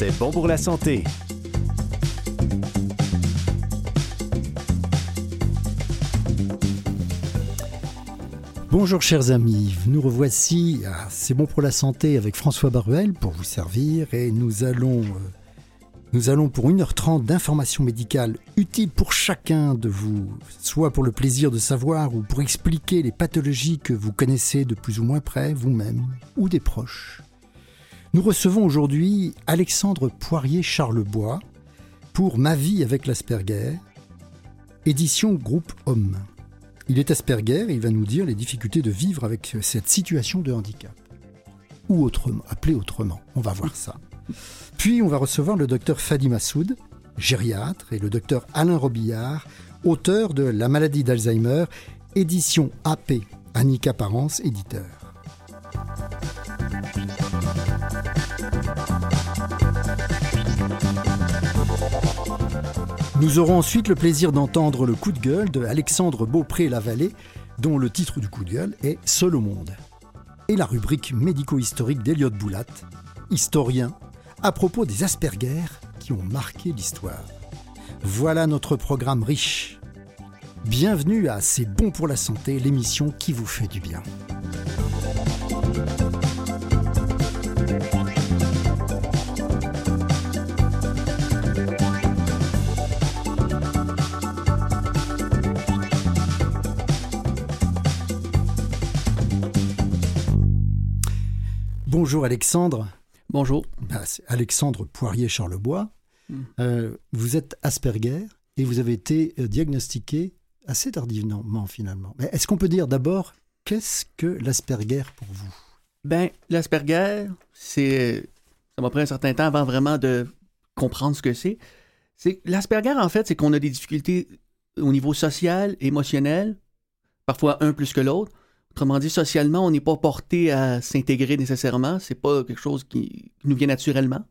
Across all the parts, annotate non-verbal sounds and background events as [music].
C'est bon pour la santé. Bonjour chers amis, nous revoici à C'est bon pour la santé avec François Baruel pour vous servir et nous allons, euh, nous allons pour 1h30 d'informations médicales utiles pour chacun de vous, soit pour le plaisir de savoir ou pour expliquer les pathologies que vous connaissez de plus ou moins près vous-même ou des proches. Nous recevons aujourd'hui Alexandre Poirier-Charlebois pour Ma vie avec l'Asperger, édition Groupe Homme. Il est Asperger et il va nous dire les difficultés de vivre avec cette situation de handicap. Ou autrement, appelé autrement. On va voir ça. Puis on va recevoir le docteur Fadi Massoud, gériatre, et le docteur Alain Robillard, auteur de La maladie d'Alzheimer, édition AP, Annika Parence, éditeur. Nous aurons ensuite le plaisir d'entendre le coup de gueule de Alexandre Beaupré-Lavallée, dont le titre du coup de gueule est Seul au monde. Et la rubrique médico-historique d'Eliott Boulat, historien, à propos des Asperger qui ont marqué l'histoire. Voilà notre programme riche. Bienvenue à C'est bon pour la santé, l'émission qui vous fait du bien. Bonjour Alexandre. Bonjour. C'est Alexandre Poirier-Charlebois. Hmm. Euh, vous êtes Asperger et vous avez été euh, diagnostiqué assez tardivement finalement. Mais est-ce qu'on peut dire d'abord qu'est-ce que l'Asperger pour vous? Ben, l'Asperger, c'est. Ça m'a pris un certain temps avant vraiment de comprendre ce que c'est. C'est l'Asperger, en fait, c'est qu'on a des difficultés au niveau social, émotionnel, parfois un plus que l'autre. Autrement dit, socialement, on n'est pas porté à s'intégrer nécessairement. C'est pas quelque chose qui nous vient naturellement.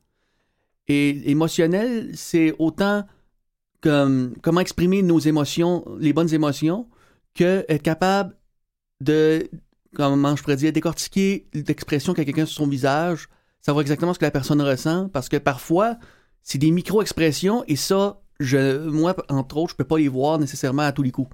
Et émotionnel, c'est autant comme comment exprimer nos émotions, les bonnes émotions, que être capable de, comment je pourrais dire, décortiquer l'expression qu'a quelqu'un sur son visage, savoir exactement ce que la personne ressent, parce que parfois, c'est des micro-expressions et ça, je, moi, entre autres, je peux pas les voir nécessairement à tous les coups.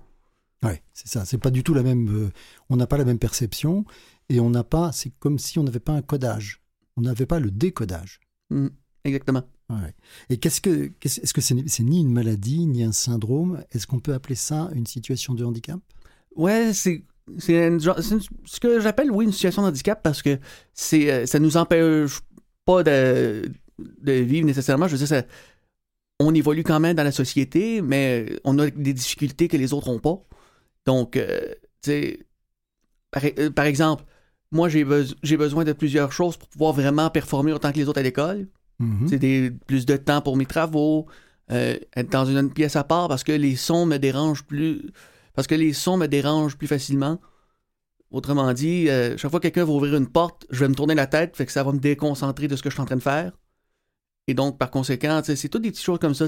Oui, c'est ça. C'est pas du tout la même. euh, on n'a pas la même perception et on n'a pas. C'est comme si on n'avait pas un codage. On n'avait pas le décodage. Mm, exactement. Ouais. Et qu'est-ce que est-ce que c'est ni une maladie ni un syndrome? Est-ce qu'on peut appeler ça une situation de handicap? Ouais, c'est c'est ce que j'appelle oui une situation de handicap parce que c'est euh, ça nous empêche pas de, de vivre nécessairement. Je veux dire, ça- on évolue quand même dans la société, mais on a des difficultés que les autres n'ont pas. Donc, euh, tu sais, par, euh, par exemple, moi j'ai beso- j'ai besoin de plusieurs choses pour pouvoir vraiment performer autant que les autres à l'école. Mhm. C'est des plus de temps pour mes travaux, euh, être dans une, pièce à part parce que les sons me dérangent plus parce que les sons me dérangent plus facilement. Autrement dit, euh, chaque fois que quelqu'un va ouvrir une porte, je vais me tourner la tête, fait que ça va me déconcentrer de ce que je suis en train de faire. Et donc, par conséquent, c'est toutes des petites choses comme ça.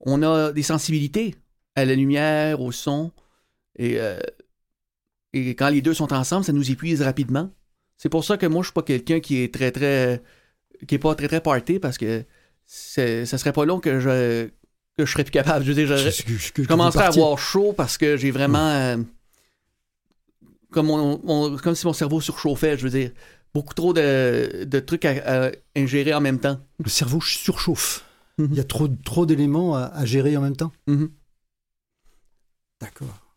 On a des sensibilités à la lumière, au son. Et, euh, et quand les deux sont ensemble, ça nous épuise rapidement. C'est pour ça que moi, je suis pas quelqu'un qui est très, très. qui est pas très, très party parce que ça serait pas long que je, que je serais plus capable. Je veux dire, Je, je- que- je commencerais à avoir chaud parce que j'ai vraiment. euh, comme, mon- comme si mon cerveau surchauffait, je veux dire. Beaucoup trop de, de trucs à, à ingérer en même temps. Le cerveau surchauffe. Mhm. Il y a trop, trop d'éléments à, à gérer en même temps. Mhm. D'accord.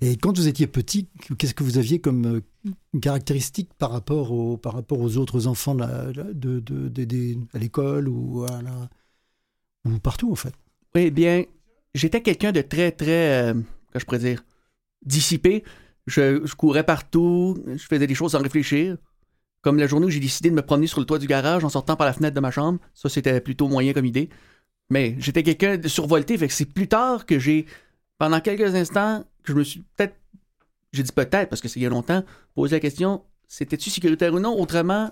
Et quand vous étiez petit, qu'est-ce que vous aviez comme euh, caractéristique par rapport, au, par rapport aux autres enfants de de, à l'école ou, ou partout en fait? Oui, bien, j'étais quelqu'un de très, très. euh, je pourrais dire dissipé. Je, je courais partout, je faisais des choses sans réfléchir. Comme la journée où j'ai décidé de me promener sur le toit du garage en sortant par la fenêtre de ma chambre. Ça, c'était plutôt moyen comme idée. Mais j'étais quelqu'un de survolté, fait que c'est plus tard que j'ai, pendant quelques instants, je me suis peut-être, j'ai dit peut-être parce que c'est il y a longtemps, posé la question, c'était-tu sécuritaire ou non? Autrement,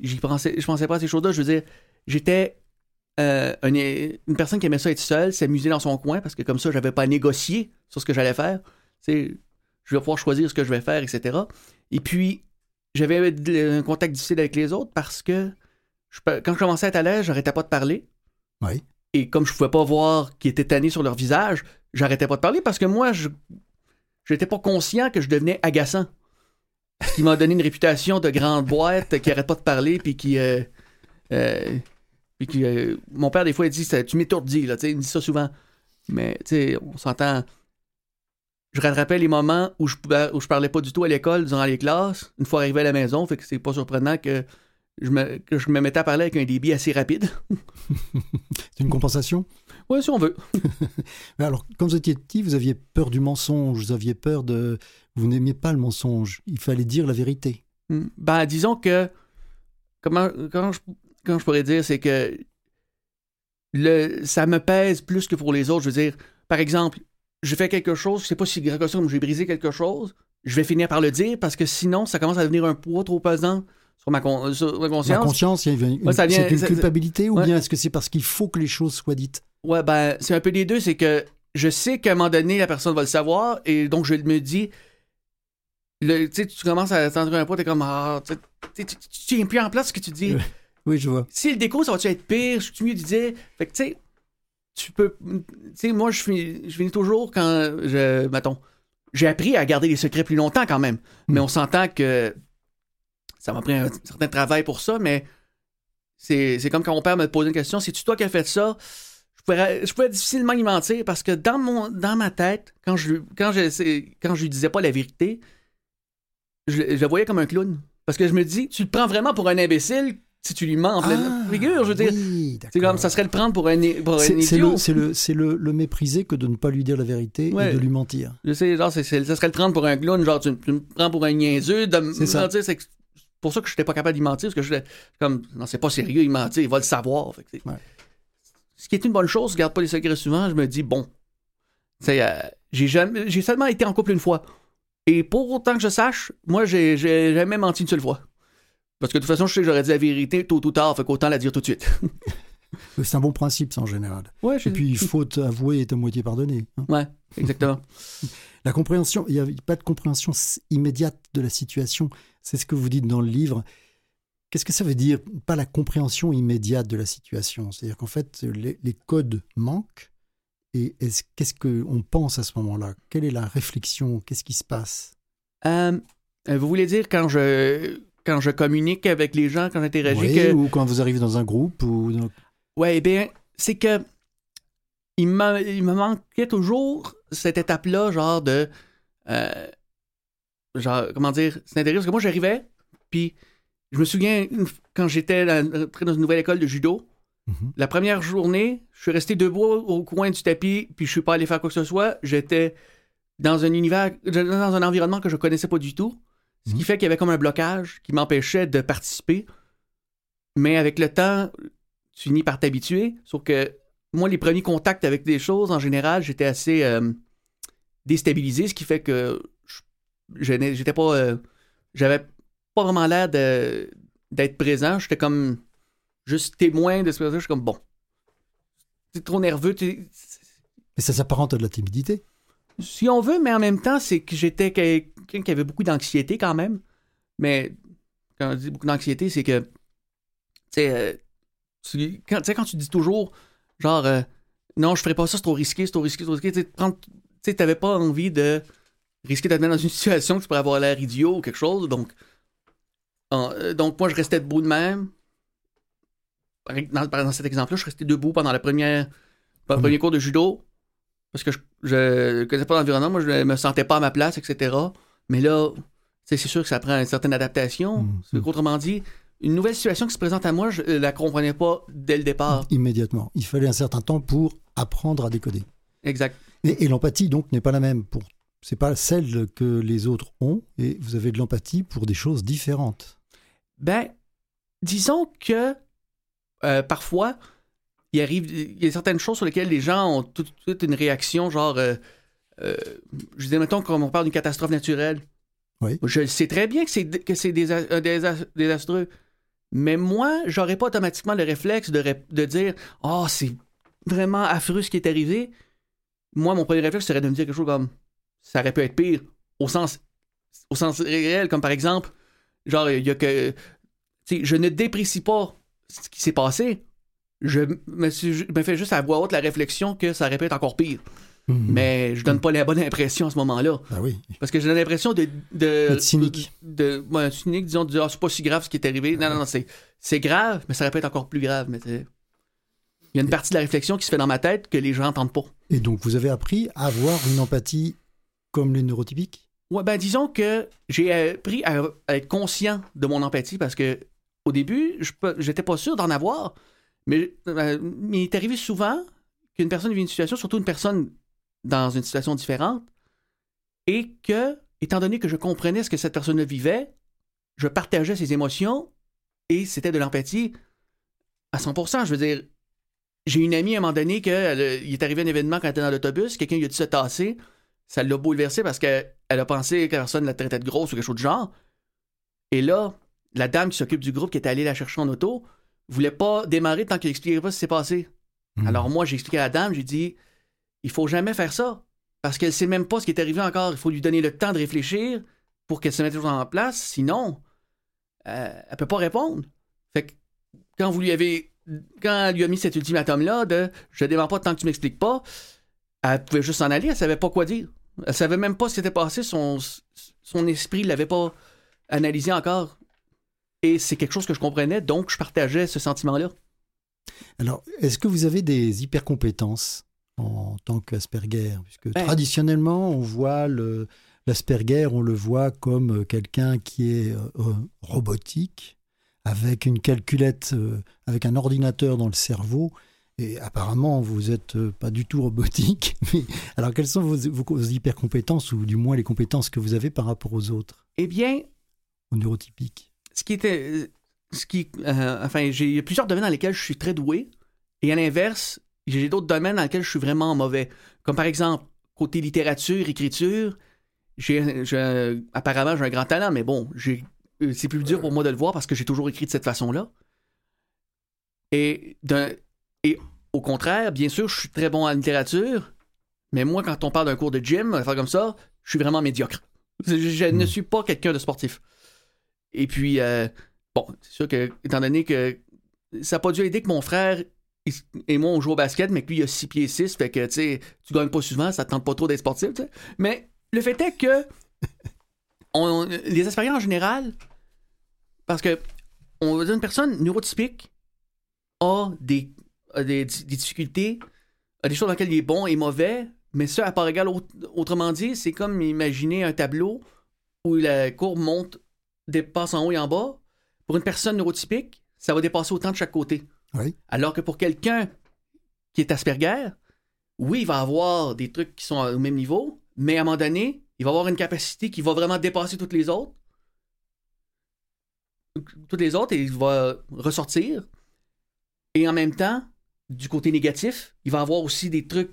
j'y pensais, je pensais pas à ces choses-là. Je veux dire, j'étais euh, une, une personne qui aimait ça être seule, s'amuser dans son coin, parce que comme ça, j'avais pas à négocier sur ce que j'allais faire. Je vais pouvoir choisir ce que je vais faire, etc. Et puis, j'avais un contact difficile avec les autres parce que je quand je commençais à être à l'aise, j'arrêtais pas de parler. Oui. Et comme je pouvais pas voir qu'ils étaient tannés sur leur visage, j'arrêtais pas de parler parce que moi, je j'étais pas conscient que je devenais agaçant. Ce qui m'a donné une réputation de grande boîte qui arrête pas de parler puis qui euh, euh, qui euh, mon père des fois il dit tu m'étourdis là, tu il me dit ça souvent. Mais tu sais, on s'entend je rattrapais les moments où je où je parlais pas du tout à l'école durant les classes, une fois arrivé à la maison, fait que c'est pas surprenant que je me, que je me mettais à parler avec un débit assez rapide. [laughs] C'est une compensation? Ouais, si on veut. [laughs] Mais alors, quand vous étiez petit, vous aviez peur du mensonge, vous aviez peur de... Vous n'aimiez pas le mensonge, il fallait dire la vérité. Hmm. Ben, disons que. Comment, comment, je, je pourrais dire, c'est que. Le, ça me pèse plus que pour les autres. Je veux dire, par exemple, je fais quelque chose, je sais pas si grave que ça, comme j'ai brisé quelque chose, je vais finir par le dire parce que sinon, ça commence à devenir un poids trop pesant sur ma, con- sur ma conscience. conscience, il y a une, Ouais, vient- culpabilité ou ouais. bien est-ce que c'est parce qu'il faut que les choses soient dites? Ouais, ben, c'est un peu des deux. C'est que je sais qu'à un moment donné, la personne va le savoir et donc je me dis. le- Tu commences à t'entendre un poids, t'es comme. Ah, tu, tiens plus en place ce que tu dis. Ouais. Oui, je vois. Si le déco, ça va-tu être pire? Je suis mieux de dire. Fait que, tu sais, tu peux. Tu sais, moi, je finis, je finis toujours quand je. Mettons. J'ai appris à garder les secrets plus longtemps quand même. Mais on s'entend que ça m'a pris un certain travail pour ça, mais c'est c'est comme quand mon père me posait une question c'est-tu toi qui as fait ça? Je pouvais, je pouvais difficilement y mentir parce que dans, mon, dans ma tête, quand je, quand, je, quand je lui disais pas la vérité, je, je le voyais comme un clown. Parce que je me dis, tu le prends vraiment pour un imbécile si tu lui mens en pleine Ah, figure. Je veux dire, oui, c'est comme ça serait le prendre pour un, pour un C'est idiot. le, c'est le, c'est le, le mépriser que de ne pas lui dire la vérité Ouais. et de lui mentir. Je sais, genre, c'est, c'est- ça serait le prendre pour un clown, genre, tu, tu me prends pour un niaiseux. De me mentir, c'est que- pour ça que je n'étais pas capable d'y mentir, parce que je comme, non, c'est pas sérieux, il mentir, il va le savoir. Fait que c'est- Ouais. Ce qui est une bonne chose, je garde pas les secrets souvent, je me dis, bon, euh, j'ai jamais, j'ai seulement été en couple une fois. Et pour autant que je sache, moi, j'ai, j'ai jamais menti une seule fois. Parce que de toute façon, je sais que j'aurais dit la vérité tôt ou tard, fait qu'autant la dire tout de suite. [laughs] C'est un bon principe, ça, en général. Ouais, Et puis, faute avouée est à moitié pardonnée. hein. Ouais, exactement. [laughs] La compréhension, il n'y a pas de compréhension immédiate de la situation. C'est ce que vous dites dans le livre. Qu'est-ce que ça veut dire Pas la compréhension immédiate de la situation? C'est-à-dire qu'en fait, les, les codes manquent. Et est-ce- qu'est-ce qu'on pense à ce moment-là? Quelle est la réflexion? Qu'est-ce qui se passe? Euh, euh, vous voulez dire quand je quand je communique avec les gens, quand j'interagis, Oui, que Ou quand vous arrivez dans un groupe ou dans- ouais, eh bien, c'est que il me il me manquait toujours cette étape-là, genre de euh, genre comment dire, c'est intéressant parce que moi j'arrivais, puis je me souviens une quand j'étais dans, entré dans une nouvelle école de judo, Mhm. la première journée, je suis resté debout au coin du tapis, puis je suis pas allé faire quoi que ce soit. J'étais dans un univers, dans un environnement que je connaissais pas du tout. Ce qui Mhm. fait qu'il y avait comme un blocage qui m'empêchait de participer. Mais avec le temps, tu finis par t'habituer. Sauf que moi, les premiers contacts avec des choses, en général, j'étais assez euh, déstabilisé, ce qui fait que je- j'étais pas. euh, J'avais pas vraiment l'air de- d'être présent. J'étais comme juste témoin de ce que je suis comme bon. T'es trop nerveux. Et ça s'apparente à de la timidité. Si on veut, mais en même temps, c'est que j'étais quelqu'un qui avait beaucoup d'anxiété quand même. Mais quand je dis beaucoup d'anxiété, c'est que, tu sais, euh, tu quand, quand tu dis toujours, genre, euh, non, je ferais pas ça, c'est trop risqué, c'est trop risqué, c'est trop risqué, tu sais, prendre- tu sais, t'avais pas envie de risquer mettre dans une situation que tu pourrais avoir l'air idiot ou quelque chose, donc, euh, donc moi, je restais debout de même. Dans, dans cet exemple-là, je restais debout pendant la première, pendant le Mhm. premier cours de judo parce que je, je connaissais pas l'environnement, moi je me sentais pas à ma place, etc. Mais là, c'est sûr que ça prend une certaine adaptation. C'est Autrement dit, une nouvelle situation qui se présente à moi, je euh, la comprenais pas dès le départ. Immédiatement. Il fallait un certain temps pour apprendre à décoder. Exact. Et, et l'empathie, donc, n'est pas la même. Pour, c'est pas celle que les autres ont, et vous avez de l'empathie pour des choses différentes. Ben, disons que euh, parfois, il arrive, il y a certaines choses sur lesquelles les gens ont tout de suite une réaction, genre, euh, euh, je dis, mettons, quand on parle d'une catastrophe naturelle. Oui. Je sais très bien que c'est, que c'est désa- désa- désastreux. Mais moi, j'aurais pas automatiquement le réflexe de, de dire, oh, c'est vraiment affreux ce qui est arrivé. Moi, mon premier réflexe serait de me dire quelque chose comme, ça aurait pu être pire, au sens, au sens réel, comme par exemple, genre, il y a que. tu sais, je ne déprécie pas ce qui s'est passé, je me, suis, je me fais juste à voix haute la réflexion que ça répète encore pire. Mhm. Mais je donne pas la bonne impression à ce moment-là. Ah oui. Parce que j'ai l'impression de. de Être cynique. De, ouais, cynique, disons, de dire, Ah, c'est pas si grave ce qui est arrivé. Non, non, non, c'est, c'est grave, mais ça répète encore plus grave. Mais il y a une partie de la réflexion qui se fait dans ma tête que les gens n'entendent pas. Et donc, vous avez appris à avoir une empathie comme les neurotypiques? Ouais, ben disons que j'ai appris à, à être conscient de mon empathie parce que au début, j'étais pas sûr d'en avoir, mais euh, il est arrivé souvent qu'une personne vit une situation, surtout une personne dans une situation différente, et que, étant donné que je comprenais ce que cette personne vivait, je partageais ses émotions et c'était de l'empathie à 100%. Je veux dire, j'ai une amie à un moment donné que il est arrivé un événement quand elle était dans l'autobus, quelqu'un lui a dit se tasser, ça l'a bouleversé parce qu'elle a pensé que la personne la traitait de grosse ou quelque chose de genre. Et là, la dame qui s'occupe du groupe qui était allée la chercher en auto voulait pas démarrer tant qu'elle expliquait pas ce qui s'est passé. Mhm. Alors moi, j'ai expliqué à la dame, j'ai dit, il faut jamais faire ça. Parce qu'elle sait même pas ce qui est arrivé encore. Il faut lui donner le temps de réfléchir pour qu'elle se mette toujours en place. Sinon, euh, elle peut pas répondre. Fait que quand vous lui avez, quand elle lui a mis cet ultimatum-là de je démarre pas tant que tu m'expliques pas, elle pouvait juste s'en aller. Elle savait pas quoi dire. Elle savait même pas ce qui s'était passé. Son, son esprit l'avait pas analysé encore. Et c'est quelque chose que je comprenais, donc je partageais ce sentiment-là. Alors, est-ce que vous avez des hyper-compétences en tant qu'Asperger? Puisque Ben. traditionnellement, on voit le- l'Asperger, on le voit comme euh, quelqu'un qui est euh, euh, robotique, avec une calculette, euh, avec un ordinateur dans le cerveau. Et apparemment, vous n'êtes pas du tout robotique. [laughs] Mais, alors, quelles sont vos, vos, hyper-compétences, ou du moins les compétences que vous avez par rapport aux autres, Eh bien, aux neurotypiques ce qui était. euh, Ce qui, euh, enfin, j'ai il y a plusieurs domaines dans lesquels je suis très doué. Et à l'inverse, j'ai d'autres domaines dans lesquels je suis vraiment mauvais. Comme par exemple, côté littérature, écriture, j'ai, apparemment, j'ai un grand talent, mais bon, j'ai, euh, c'est plus dur pour moi de le voir parce que j'ai toujours écrit de cette façon-là. Et, d'un- et au contraire, bien sûr, je suis très bon en littérature, mais moi, quand on parle d'un cours de gym, faire comme ça, je suis vraiment médiocre. Je, je ne Mm. suis pas quelqu'un de sportif. Et puis, euh, bon, c'est sûr que, étant donné que ça n'a pas dû aider que mon frère et moi, on joue au basket, mais que lui, il a 6 pieds 6, fait que, tu sais, tu gagnes pas souvent, ça te tente pas trop d'être sportif, tu sais. Mais le fait est que on- les Asperger en général, parce que on va dire une personne neurotypique a des, a des, des difficultés, a des choses dans lesquelles il est bon et mauvais, mais ça, à part égale, aut- autrement dit, c'est comme imaginer un tableau où la courbe monte, dépasse en haut et en bas. Pour une personne neurotypique, ça va dépasser autant de chaque côté. Oui. Alors que pour quelqu'un qui est Asperger, oui, il va avoir des trucs qui sont au même niveau, mais à un moment donné, il va avoir une capacité qui va vraiment dépasser toutes les autres. Toutes les autres, et il va ressortir. Et en même temps, du côté négatif, il va avoir aussi des trucs,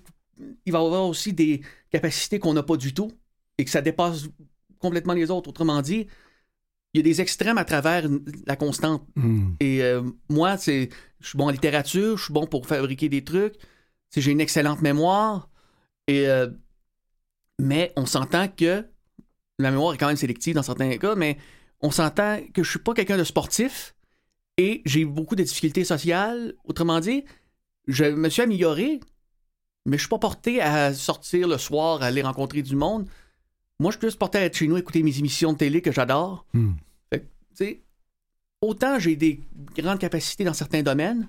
il va avoir aussi des capacités qu'on n'a pas du tout et que ça dépasse complètement les autres. Autrement dit, il y a des extrêmes à travers la constante. Hmm. Et euh, moi, c'est, je suis bon en littérature, je suis bon pour fabriquer des trucs. J'ai une excellente mémoire. Et, euh, mais on s'entend que la mémoire est quand même sélective dans certains cas, mais on s'entend que je suis pas quelqu'un de sportif et j'ai beaucoup de difficultés sociales. Autrement dit, je me suis amélioré, mais je suis pas porté à sortir le soir, à aller rencontrer du monde. Moi, je suis plus porté à être chez nous, écouter mes émissions de télé que j'adore. Hmm. Fait que, tu sais, autant j'ai des grandes capacités dans certains domaines,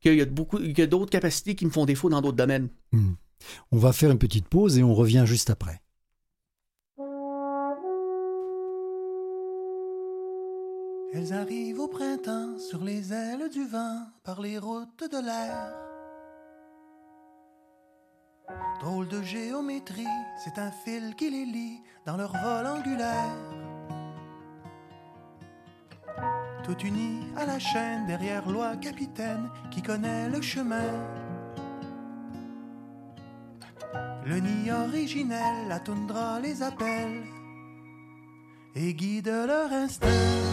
qu'il y a beaucoup, d'autres capacités qui me font défaut dans d'autres domaines. Hmm. On va faire une petite pause et on revient juste après. Elles arrivent au printemps sur les ailes du vent par les routes de l'air. Drôle de géométrie, c'est un fil qui les lie dans leur vol angulaire. Tout unis à la chaîne derrière loi capitaine qui connaît le chemin. Le nid originel, la toundra les appelle et guide leur instinct.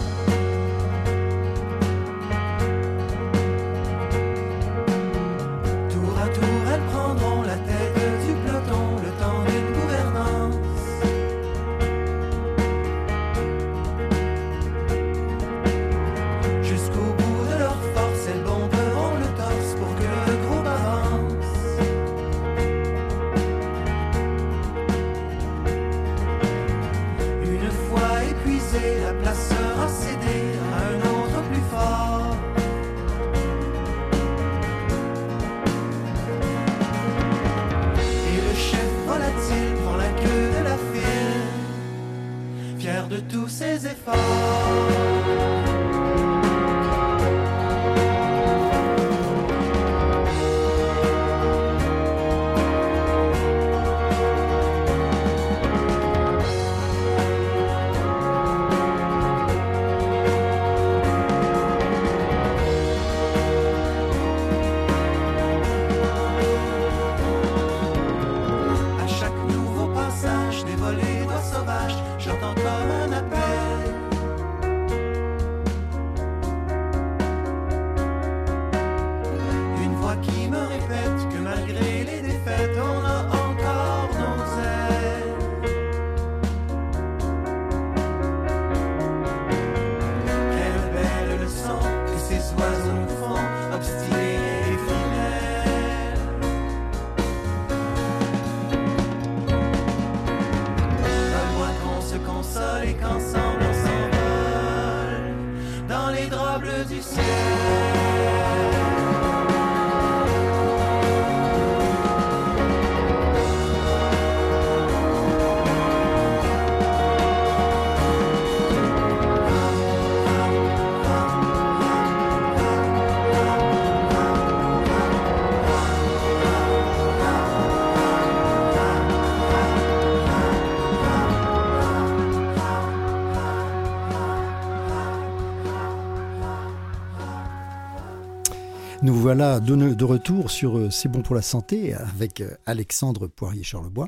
Voilà de, de retour sur euh, C'est bon pour la santé avec euh, Alexandre Poirier-Charlebois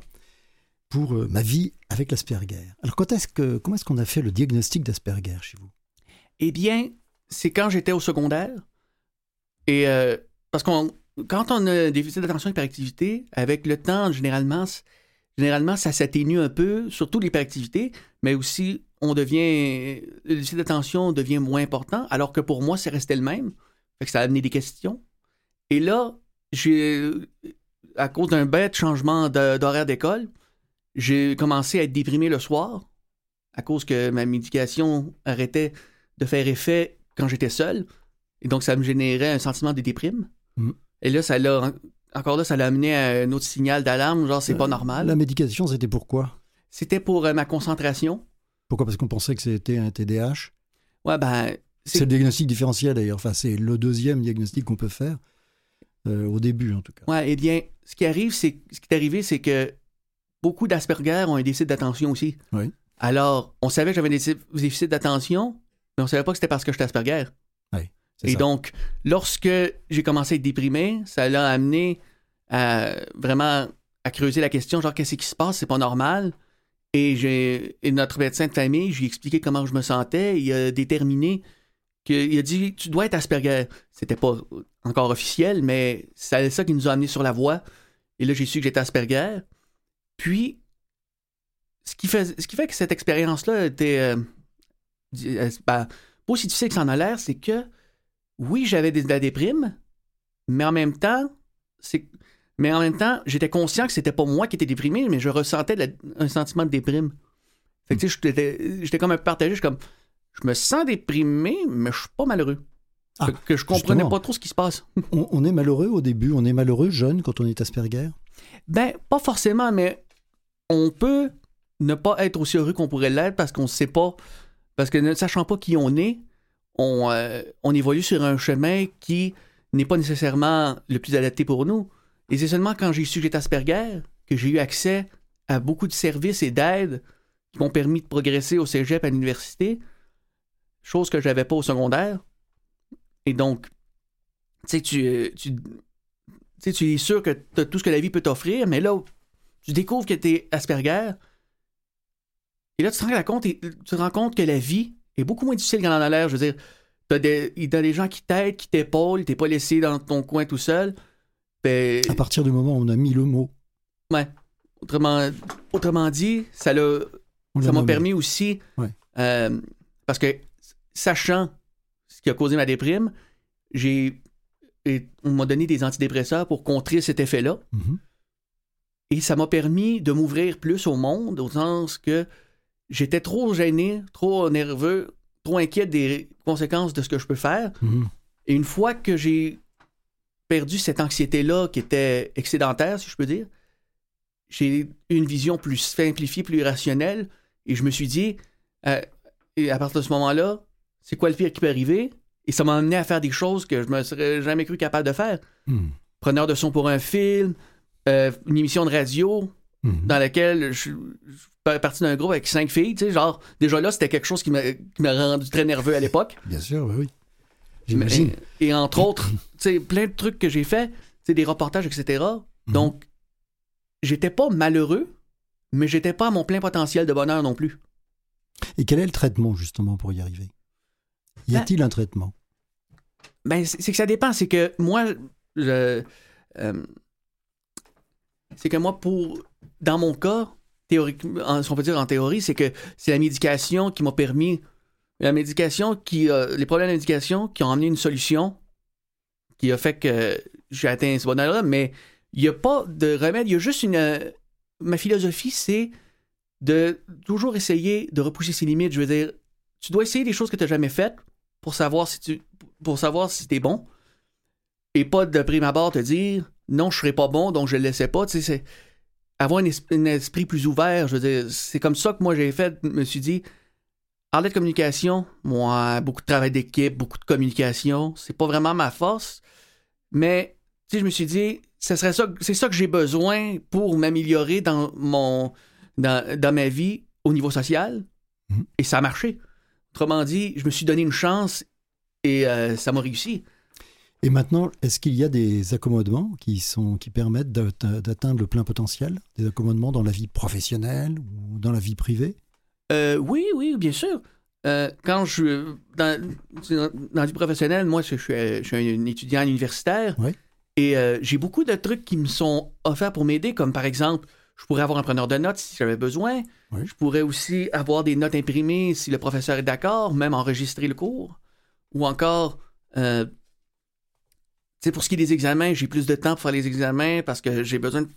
pour euh, ma vie avec l'Asperger. Alors quand est-ce que, comment est-ce qu'on a fait le diagnostic d'Asperger chez vous? Eh bien, c'est quand j'étais au secondaire. Et parce qu'on quand on a déficit d'attention et d'hyperactivité, avec le temps, généralement, généralement ça s'atténue un peu, surtout l'hyperactivité, mais aussi on devient le déficit d'attention devient moins important, alors que pour moi, c'est resté le même. Fait que ça a amené des questions. Et là, j'ai à cause d'un bête changement d'horaire d'école, j'ai commencé à être déprimé le soir à cause que ma médication arrêtait de faire effet quand j'étais seul. Et donc, ça me générait un sentiment de déprime. Mm. Et là, ça l'a. Encore là, ça l'a amené à un autre signal d'alarme, genre c'est pas normal. La médication, c'était pourquoi C'était pour euh, ma concentration. Pourquoi? Parce qu'on pensait que c'était un TDAH Ouais, ben. C'est le diagnostic différentiel d'ailleurs. Enfin, c'est le deuxième diagnostic qu'on peut faire, euh, au début en tout cas. Ouais, eh bien, ce qui arrive, c'est. Ce qui est arrivé, c'est que beaucoup d'Asperger ont un déficit d'attention aussi. Oui. Alors, on savait que j'avais un déficit- d'attention, mais on savait pas que c'était parce que j'étais Asperger. C'est Et ça. donc, lorsque j'ai commencé à être déprimé, ça l'a amené à vraiment à creuser la question, genre, qu'est-ce qui se passe? C'est pas normal. Et, j'ai, et notre médecin de famille, je lui ai expliqué comment je me sentais. Il a déterminé qu'il a dit, tu dois être Asperger. C'était pas encore officiel, mais c'est ça qui nous a amené sur la voie. Et là, j'ai su que j'étais Asperger. Puis, ce qui fait, ce qui fait que cette expérience-là était pas aussi difficile que ça en a l'air, c'est que oui, j'avais de la déprime, mais en même temps, c'est mais en même temps, j'étais conscient que c'était pas moi qui étais déprimé, mais je ressentais un sentiment de déprime. Fait que tu sais, j'étais comme un partagé, je comme je me sens déprimé, mais je suis pas malheureux. Ah, que je comprenais justement. pas trop ce qui se passe. [laughs] On, on est malheureux au début, on est malheureux jeune quand on est Asperger? Ben, pas forcément, mais on peut ne pas être aussi heureux qu'on pourrait l'être parce qu'on sait pas, parce que ne sachant pas qui on est, on, euh, on évolue sur un chemin qui n'est pas nécessairement le plus adapté pour nous. Et c'est seulement quand j'ai su que j'étais Asperger que j'ai eu accès à beaucoup de services et d'aides qui m'ont permis de progresser au cégep à l'université, chose que j'avais pas au secondaire. Et donc, tu sais, tu, tu, tu es sûr que tu as tout ce que la vie peut t'offrir, mais là, tu découvres que tu es Asperger. Et là, tu te rends compte, tu te rends compte que la vie est beaucoup moins difficile qu'elle en a l'air. Je veux dire, t'as des, il y a des gens qui t'aident, qui t'épaulent, t'es pas laissé dans ton coin tout seul. Ben, À partir du moment où on a mis le mot, ouais. Autrement, autrement dit, ça l'a ça m'a permis aussi, Ouais. euh, parce que sachant ce qui a causé ma déprime, j'ai, on m'a donné des antidépresseurs pour contrer cet effet-là. Mhm. Et ça m'a permis de m'ouvrir plus au monde, au sens que j'étais trop gêné, trop nerveux, trop inquiet des conséquences de ce que je peux faire. Mhm. Et une fois que j'ai perdu cette anxiété-là qui était excédentaire, si je peux dire, j'ai eu une vision plus simplifiée, plus rationnelle. Et je me suis dit, euh, et à partir de ce moment-là, c'est quoi le pire qui peut arriver? Et ça m'a amené à faire des choses que je me serais jamais cru capable de faire. Mhm. Preneur de son pour un film, euh, une émission de radio Mhm. dans laquelle je, suis parti d'un groupe avec cinq filles, tu sais, genre, déjà là, c'était quelque chose qui m'a rendu très nerveux à l'époque. [laughs] Bien sûr, oui, oui. J'imagine. Et entre autres, [laughs] tu sais, plein de trucs que j'ai fait, tu sais, des reportages, etc. Mhm. Donc, j'étais pas malheureux, mais j'étais pas à mon plein potentiel de bonheur non plus. Et quel est le traitement, justement, pour y arriver? Y Ben- a-t-il un traitement? Ben, c'est que ça dépend. C'est que moi, je, euh, c'est que moi, pour, dans mon cas, théoriquement, si on peut dire en théorie, c'est que c'est la médication qui m'a permis, la médication qui, euh, les problèmes de médication qui ont amené une solution qui a fait que j'ai atteint ce bonheur-là, mais il n'y a pas de remède, il y a juste une. euh, ma philosophie, c'est de toujours essayer de repousser ses limites. Je veux dire, tu dois essayer des choses que tu n'as jamais faites pour savoir si tu pour savoir si t'es bon et pas de prime abord te dire non, je serai pas bon, donc je le laissais pas. Tu sais, c'est avoir un, es- un esprit plus ouvert. Je veux dire, c'est comme ça que moi j'ai fait. Je me suis dit, parler de communication, moi, beaucoup de travail d'équipe, beaucoup de communication, c'est pas vraiment ma force. Mais, tu sais, je me suis dit, ce serait ça, c'est ça que j'ai besoin pour m'améliorer dans mon, dans, dans ma vie au niveau social. Mhm. Et ça a marché. Autrement dit, je me suis donné une chance et euh, ça m'a réussi. Et maintenant, est-ce qu'il y a des accommodements qui, sont, qui permettent d'atte- d'atteindre le plein potentiel? Des accommodements dans la vie professionnelle ou dans la vie privée? Euh, oui, oui, bien sûr. Euh, quand je dans, dans la vie professionnelle, moi, je, je suis, je suis un étudiant universitaire Oui. et euh, j'ai beaucoup de trucs qui me sont offerts pour m'aider, comme par exemple, je pourrais avoir un preneur de notes si j'avais besoin. Oui. Je pourrais aussi avoir des notes imprimées si le professeur est d'accord, même enregistrer le cours. Ou encore, euh, tu sais, pour ce qui est des examens, j'ai plus de temps pour faire les examens parce que j'ai besoin de.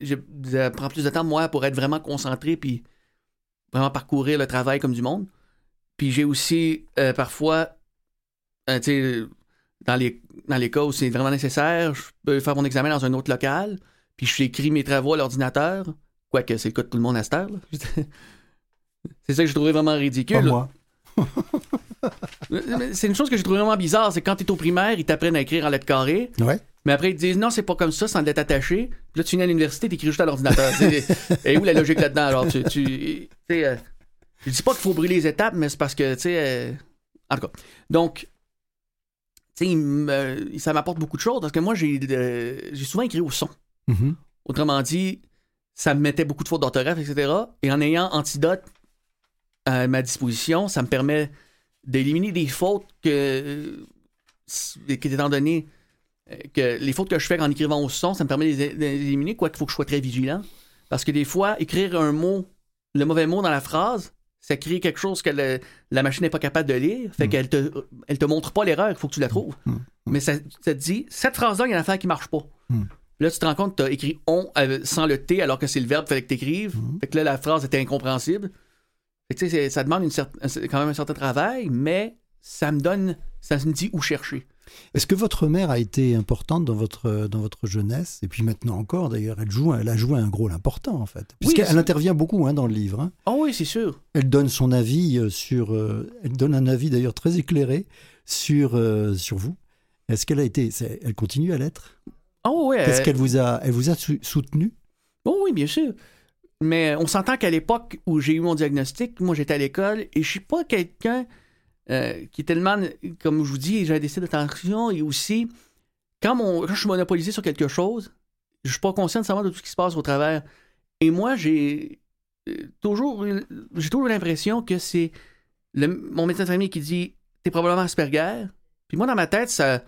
Je ça prend plus de temps, moi, pour être vraiment concentré puis vraiment parcourir le travail comme du monde. Puis j'ai aussi euh, parfois, euh, tu sais, dans les, dans les cas où c'est vraiment nécessaire, je peux faire mon examen dans un autre local, puis je écrit mes travaux à l'ordinateur, quoique c'est le cas de tout le monde à cette heure. [laughs] c'est ça que j'ai trouvé vraiment ridicule. Pas moi. [laughs] Mais C'est une chose que j'ai trouvé vraiment bizarre, c'est quand tu es au primaire, ils t'apprennent à écrire en lettres carrées, Ouais. mais après ils te disent non, c'est pas comme ça, sans lettres attachées. Puis là, tu finis à l'université, t'écris juste à l'ordinateur. [laughs] Et où la logique là-dedans? Alors, tu. tu euh, je dis pas qu'il faut brûler les étapes, mais c'est parce que, tu sais. euh, en tout cas. Donc, tu sais, ça m'apporte beaucoup de choses parce que moi, j'ai euh, j'ai souvent écrit au son. Mhm. Autrement dit, ça me mettait beaucoup de fautes d'orthographe, etc. Et en ayant Antidote à ma disposition, ça me permet d'éliminer des fautes que, euh, que étant donné euh, que les fautes que je fais en écrivant au son, ça me permet de les éliminer, faut que je sois très vigilant. Parce que des fois, écrire un mot, le mauvais mot dans la phrase, ça crée quelque chose que le- la machine n'est pas capable de lire. Fait Mm. qu'elle te, elle te montre pas l'erreur, il faut que tu la trouves. Mm. Mais ça, ça te dit, cette phrase-là, il y a une affaire qui marche pas. Là, tu te rends compte que tu as écrit on euh, sans le T alors que c'est le verbe qu'il fallait que tu écrives. Mhm. Fait que là, la phrase était incompréhensible. Fait que, ça demande une cer- un- quand même un certain travail, mais ça me donne, ça me dit où chercher. Est-ce que votre mère a été importante dans votre, dans votre jeunesse? Et puis maintenant encore, d'ailleurs, elle, joue, elle a joué un rôle important, en fait. Puisqu'elle c'est- intervient beaucoup hein, dans le livre. hein. Oh oui, c'est sûr. Elle donne son avis euh, sur. euh, elle donne un avis d'ailleurs très éclairé sur, euh, sur vous. Est-ce qu'elle a été. Elle continue à l'être? Oh oui, Est-ce euh, qu'elle vous a, elle vous a sou- soutenu? Oh oui, bien sûr. Mais on s'entend qu'à l'époque où j'ai eu mon diagnostic, moi j'étais à l'école et je suis pas quelqu'un euh, qui est tellement, comme je vous dis, j'ai un décès d'attention et aussi, quand, mon, quand je suis monopolisé sur quelque chose, je suis pas conscient de savoir de tout ce qui se passe au travers. Et moi, j'ai euh, toujours, j'ai toujours l'impression que c'est mon médecin de famille qui dit T'es probablement Asperger. Puis moi, dans ma tête, ça.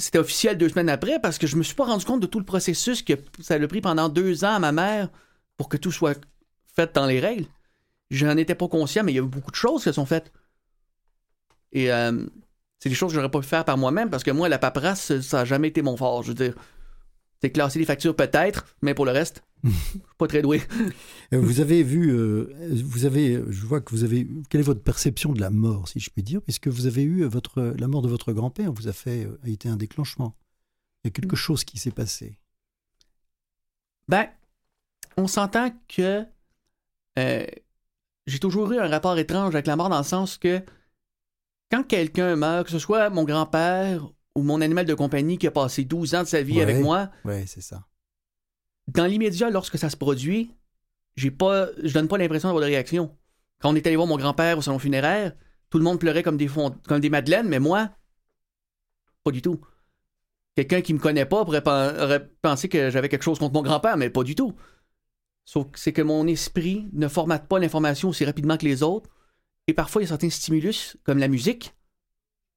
C'était officiel deux semaines après parce que je me suis pas rendu compte de tout le processus que ça a pris pendant deux ans à ma mère pour que tout soit fait dans les règles. J'en étais pas conscient, mais il y a eu beaucoup de choses qui sont faites. Et euh, c'est des choses que j'aurais pas pu faire par moi-même parce que moi, la paperasse, ça a jamais été mon fort. Je veux dire, c'est classer les factures peut-être, mais pour le reste, [laughs] pas très doué. Euh, Vous avez vu, euh, vous avez, je vois que vous avez. Quelle est votre perception de la mort, si je puis dire, puisque vous avez eu votre la mort de votre grand-père, vous a fait a été un déclenchement? Il y a quelque chose qui s'est passé. Ben, on s'entend que euh, j'ai toujours eu un rapport étrange avec la mort dans le sens que quand quelqu'un meurt, que ce soit mon grand-père ou mon animal de compagnie qui a passé 12 ans de sa vie Ouais. avec moi, Ouais, c'est ça. Dans l'immédiat, lorsque ça se produit, j'ai pas, je donne pas l'impression d'avoir de réaction. Quand on est allé voir mon grand-père au salon funéraire, tout le monde pleurait comme des, comme des madeleines, mais moi, pas du tout. Quelqu'un qui me connaît pas pourrait pen- aurait pensé que j'avais quelque chose contre mon grand-père, mais pas du tout. Sauf que c'est que mon esprit ne formate pas l'information aussi rapidement que les autres. Et parfois, il y a certains stimulus, comme la musique,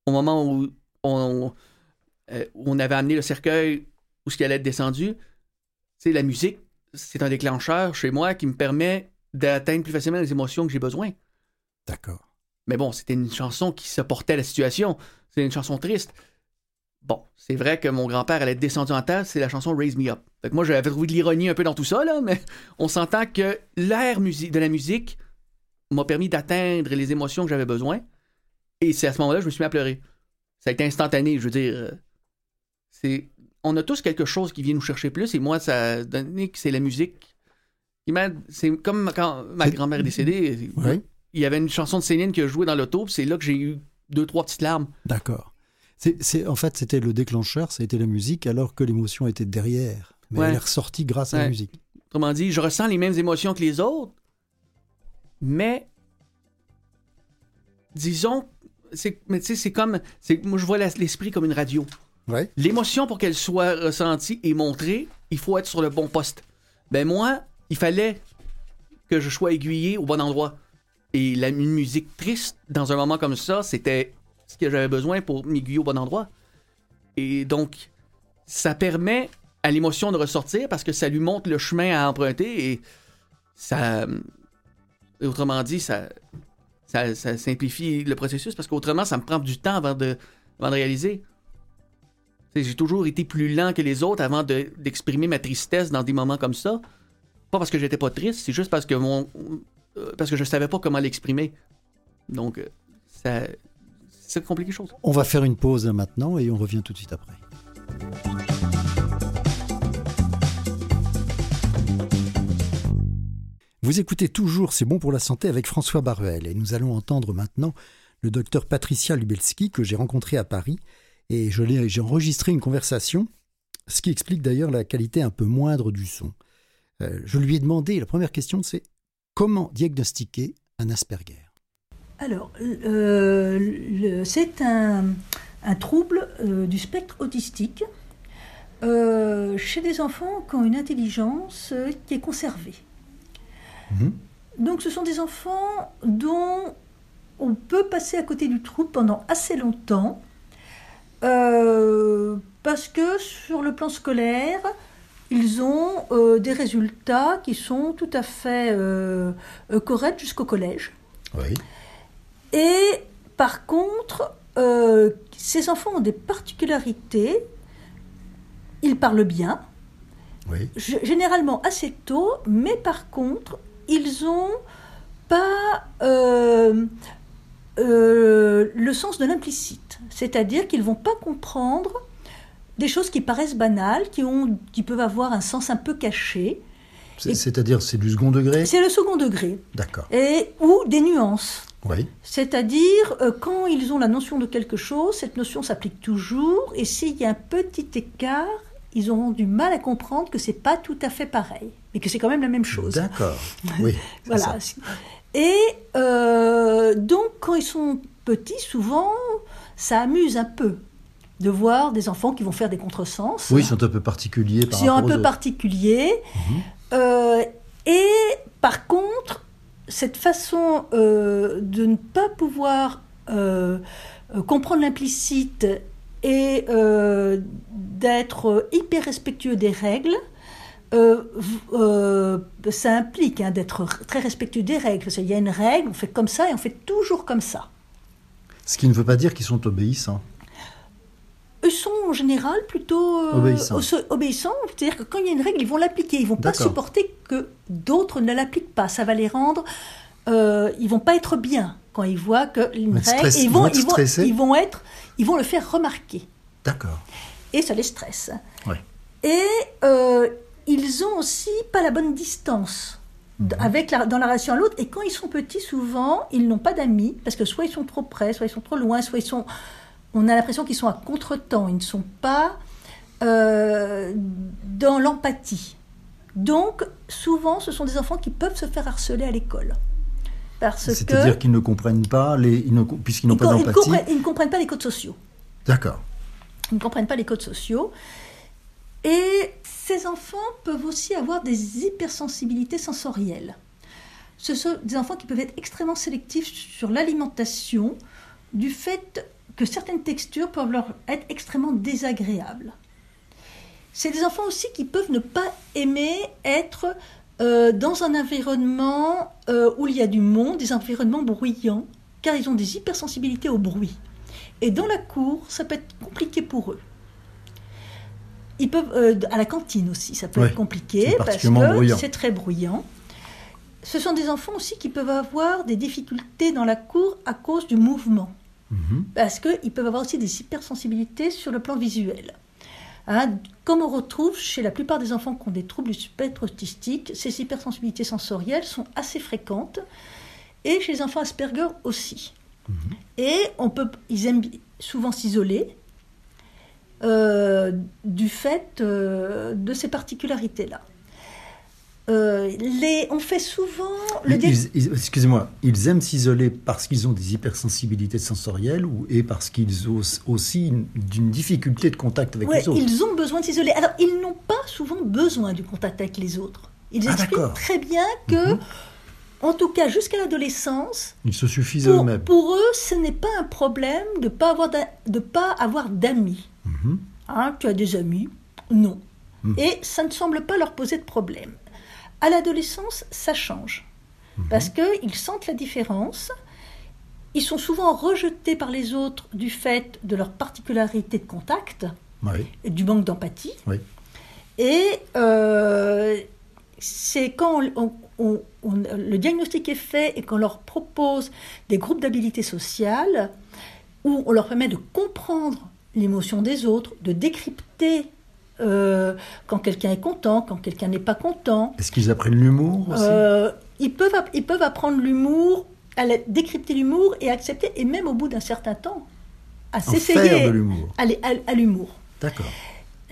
au moment où on, euh, avait amené le cercueil où ce qui allait être descendu, c'est la musique, c'est un déclencheur chez moi qui me permet d'atteindre plus facilement les émotions que j'ai besoin. D'accord. Mais bon, c'était une chanson qui se portait à la situation. C'est une chanson triste. Bon, c'est vrai que mon grand-père allait être descendu en terre, c'est la chanson Raise Me Up. Fait que moi, j'avais trouvé de l'ironie un peu dans tout ça, là, mais on s'entend que l'air de la musique m'a permis d'atteindre les émotions que j'avais besoin. Et c'est à ce moment-là que je me suis mis à pleurer. Ça a été instantané, je veux dire. euh, C'est... On a tous quelque chose qui vient nous chercher plus, et moi, ça donné que c'est la musique. C'est comme quand ma grand-mère est décédée. Oui. Il y avait une chanson de Céline que je jouais dans l'auto, c'est là que j'ai eu deux, trois petites larmes. D'accord. C'est, en fait, c'était le déclencheur, été la musique, alors que l'émotion était derrière. Mais Ouais. elle est ressortie grâce à la musique. Autrement dit, je ressens les mêmes émotions que les autres, mais disons, c'est, mais tu sais, c'est comme, c'est, moi je vois l'esprit comme une radio. L'émotion pour qu'elle soit ressentie et montrée, il faut être sur le bon poste. Ben moi, il fallait que je sois aiguillé au bon endroit. Et la une musique triste dans un moment comme ça, c'était ce que j'avais besoin pour m'aiguiller au bon endroit. Et donc, ça permet à l'émotion de ressortir parce que ça lui montre le chemin à emprunter et ça. Autrement dit, ça, ça, ça simplifie le processus parce qu'autrement, ça me prend du temps avant de, avant de réaliser. J'ai toujours été plus lent que les autres avant de- d'exprimer ma tristesse dans des moments comme ça. Pas parce que j'étais pas triste, c'est juste parce que mon euh, parce que je savais pas comment l'exprimer. Donc euh, ça ça complique les. On va faire une pause maintenant et on revient tout de suite après. Vous écoutez toujours C'est bon pour la santé avec François Baruel et nous allons entendre maintenant le docteur Patricia Lubelski que j'ai rencontré à Paris et j'ai enregistré une conversation, ce qui explique d'ailleurs la qualité un peu moindre du son. Euh, je lui ai demandé, la première question c'est comment diagnostiquer un Asperger? Alors, euh, c'est un, un trouble euh, du spectre autistique chez des enfants qui ont une intelligence qui est conservée. Mhm. Donc, ce sont des enfants dont on peut passer à côté du trouble pendant assez longtemps euh, parce que sur le plan scolaire, ils ont euh, des résultats qui sont tout à fait euh, corrects jusqu'au collège. Oui. Et par contre, ces enfants ont des particularités. Ils parlent bien, Oui. généralement assez tôt, mais par contre, ils ont pas euh, le sens de l'implicite. C'est-à-dire qu'ils vont pas comprendre des choses qui paraissent banales, qui, ont, qui peuvent avoir un sens un peu caché. C'est-à-dire c'est du second degré? C'est le second degré. D'accord. Et, ou des nuances. Oui. C'est-à-dire, euh, quand ils ont la notion de quelque chose, cette notion s'applique toujours, et s'il y a un petit écart, ils auront du mal à comprendre que c'est pas tout à fait pareil, mais que c'est quand même la même chose. D'accord. Oui. [laughs] Voilà. ça. Et euh, donc, quand ils sont petits, souvent, ça amuse un peu de voir des enfants qui vont faire des contresens. Oui, ils sont un peu particuliers par C'est un peu autres. particulier. Euh, et par contre, cette façon euh, de ne pas pouvoir comprendre l'implicite et d'être hyper respectueux des règles, euh, euh, ça implique hein, d'être très respectueux des règles. Parce qu'il y a une règle, on fait comme ça et on fait toujours comme ça. Ce qui ne veut pas dire qu'ils sont obéissants. eux sont en général plutôt euh, Obéissants. C'est-à-dire que quand il y a une règle, ils vont l'appliquer. Ils vont pas supporter que d'autres ne l'appliquent pas. Ça va les rendre. Ils vont pas être bien quand ils voient que une vont être règle. stress- ils ils vont, ils vont, ils être, ils vont le faire remarquer D'accord. et ça les stresse. Ouais. Et euh, ils ont aussi pas la bonne distance d- avec la, dans la relation à l'autre. Et quand ils sont petits, souvent, ils n'ont pas d'amis parce que soit ils sont trop près, soit ils sont trop loin, soit ils sont. On a l'impression qu'ils sont à contre-temps. Ils ne sont pas euh, dans l'empathie. Donc, souvent, ce sont des enfants qui peuvent se faire harceler à l'école. C'est-à-dire qu'ils ne comprennent pas, les, ils ne- puisqu'ils n'ont pas ils d'empathie. ils ne comprennent pas les codes sociaux. D'accord. Ils ne comprennent pas les codes sociaux. Et ces enfants peuvent aussi avoir des hypersensibilités sensorielles. Ce sont des enfants qui peuvent être extrêmement sélectifs sur l'alimentation du fait que certaines textures peuvent leur être extrêmement désagréables. C'est des enfants aussi qui peuvent ne pas aimer être euh, dans un environnement euh, où il y a du monde, des environnements bruyants, car ils ont des hypersensibilités au bruit. Et dans la cour, ça peut être compliqué pour eux. Ils peuvent, euh, à la cantine aussi, ça peut Ouais, être compliqué parce que c'est très bruyant. Ce sont des enfants aussi qui peuvent avoir des difficultés dans la cour à cause du mouvement, Mhm. parce qu'ils peuvent avoir aussi des hypersensibilités sur le plan visuel. Hein, comme on retrouve chez la plupart des enfants qui ont des troubles du spectre autistique, ces hypersensibilités sensorielles sont assez fréquentes, et chez les enfants Asperger aussi. Et on peut, ils aiment souvent s'isoler euh, du fait euh, de ces particularités-là. Euh, les, on fait souvent le Excusez-moi, ils aiment s'isoler parce qu'ils ont des hypersensibilités sensorielles ou et parce qu'ils ont aussi une, difficulté de contact avec Ouais, les autres. ils ont besoin de s'isoler. Alors, ils n'ont pas souvent besoin du contact avec les autres. Ils Ah, expliquent très bien que, Mhm. en tout cas jusqu'à l'adolescence, Ils se suffisent à pour, eux-mêmes. pour eux, ce n'est pas un problème de ne pas avoir d'amis. Mhm. Hein, tu as des amis Non. Mhm. Et ça ne semble pas leur poser de problème. À l'adolescence, ça change. Mhm. Parce qu'ils sentent la différence. Ils sont souvent rejetés par les autres du fait de leur particularité de contact Oui. et du manque d'empathie. Oui. Et euh, c'est quand on- on- on- le diagnostic est fait et qu'on leur propose des groupes d'habilité sociale où on leur permet de comprendre l'émotion des autres, de décrypter euh, quand quelqu'un est content, quand quelqu'un n'est pas content. Est-ce qu'ils apprennent l'humour aussi? Euh, ils, peuvent, ils peuvent apprendre l'humour, à la- décrypter l'humour et accepter, et même au bout d'un certain temps, à En s'essayer faire de l'humour. à l'é- à- à l'humour. D'accord.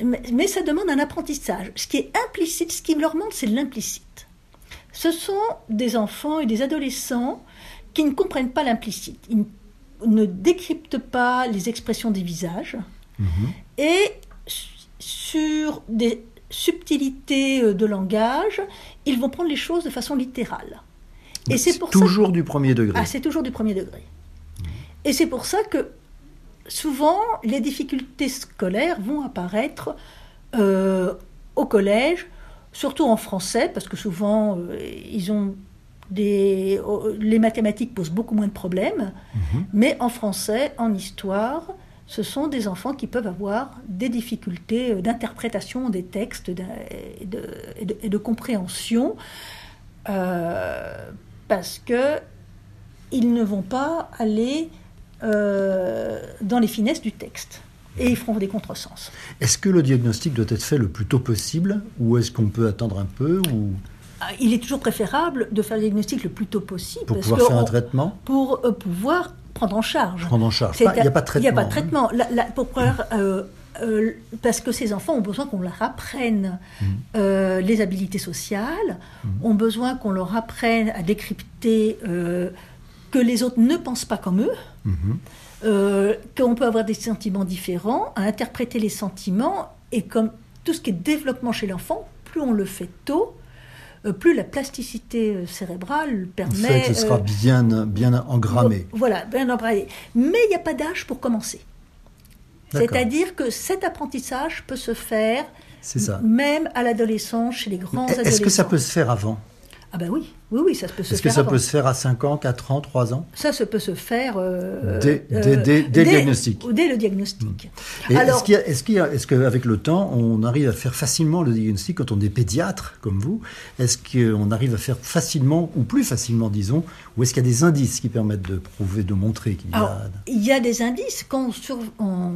Mais, mais ça demande un apprentissage. Ce qui est implicite, ce qui leur manque, c'est l'implicite. Ce sont des enfants et des adolescents qui ne comprennent pas l'implicite. Ils ne décryptent pas les expressions des visages. Mhm. Et su- sur des subtilités euh, de langage, ils vont prendre les choses de façon littérale. Et c'est pour ça toujours du premier degré. ah, c'est toujours du premier degré. Et c'est pour ça que souvent, les difficultés scolaires vont apparaître euh, au collège, surtout en français, parce que souvent, euh, ils ont des, euh, les mathématiques posent beaucoup moins de problèmes, Mhm. mais en français, en histoire, ce sont des enfants qui peuvent avoir des difficultés euh, d'interprétation des textes et de, et de- et de compréhension, euh, parce que ils ne vont pas aller euh, dans les finesses du texte. Et ils feront des contresens. Est-ce que le diagnostic doit être fait le plus tôt possible ou est-ce qu'on peut attendre un peu ou Il est toujours préférable de faire le diagnostic le plus tôt possible pour parce pouvoir que faire un traitement pour euh, pouvoir prendre en charge. Prendre en charge. Il n'y a pas de Il n'y a traitement. pas de hein. traitement. La- la- pour pouvoir, euh, euh, parce que ces enfants ont besoin qu'on leur apprenne euh, les habilités sociales, ont besoin qu'on leur apprenne à décrypter que les autres ne pensent pas comme eux, Mhm. euh, qu'on peut avoir des sentiments différents, à interpréter les sentiments, et comme tout ce qui est développement chez l'enfant, plus on le fait tôt, plus la plasticité euh, cérébrale permet... fait, ce sera euh, bien, bien engrammé. voilà, bien embrayé. Mais il n'y a pas d'âge pour commencer. C'est-à-dire que cet apprentissage peut se faire ça. même à l'adolescence, chez les grands Est-ce adolescents. que ça peut se faire avant? Ah ben oui, oui, oui, ça peut se faire. Est-ce que ça avant. peut se faire à 5 ans, 4 ans, 3 ans? Ça, ça peut se faire euh, Dès- dès- dès- dès le diagnostic. Dès le diagnostic. Et Alors- est-ce qu'il y a- est-ce qu'il y a- est-ce qu'avec le temps, on arrive à faire facilement le diagnostic quand on est pédiatre, comme vous? Est-ce qu'on arrive à faire facilement, ou plus facilement, disons, ou est-ce qu'il y a des indices qui permettent de prouver, de montrer qu'il y Alors, a... il y a des indices quand on, sur- on-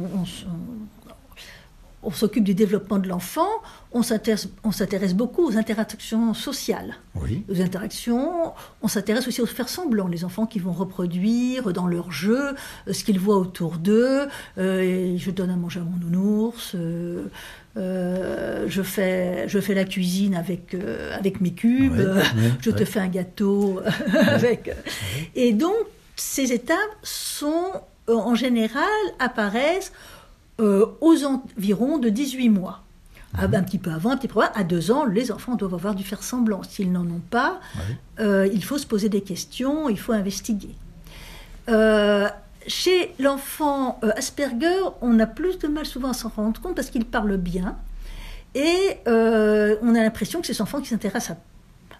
on s'occupe du développement de l'enfant, on s'intéresse beaucoup aux interactions sociales. Oui. Aux interactions, on s'intéresse aussi aux faire semblant, les enfants qui vont reproduire dans leur jeu euh, ce qu'ils voient autour d'eux. Euh, je donne à manger à mon nounours. euh, euh, je, fais, je fais la cuisine avec, avec mes cubes. Je te fais un gâteau avec. Et donc, ces étapes sont, en général, apparaissent euh, aux environs de 18 mois. Ah, Mhm. ben, Un petit peu avant, un petit peu avant. À deux ans, les enfants doivent avoir du faire semblant. S'ils n'en ont pas, euh, il faut se poser des questions, il faut investiguer. Euh, chez l'enfant Asperger, on a plus de mal souvent à s'en rendre compte parce qu'il parle bien. Et on a l'impression que ces enfants qui s'intéressent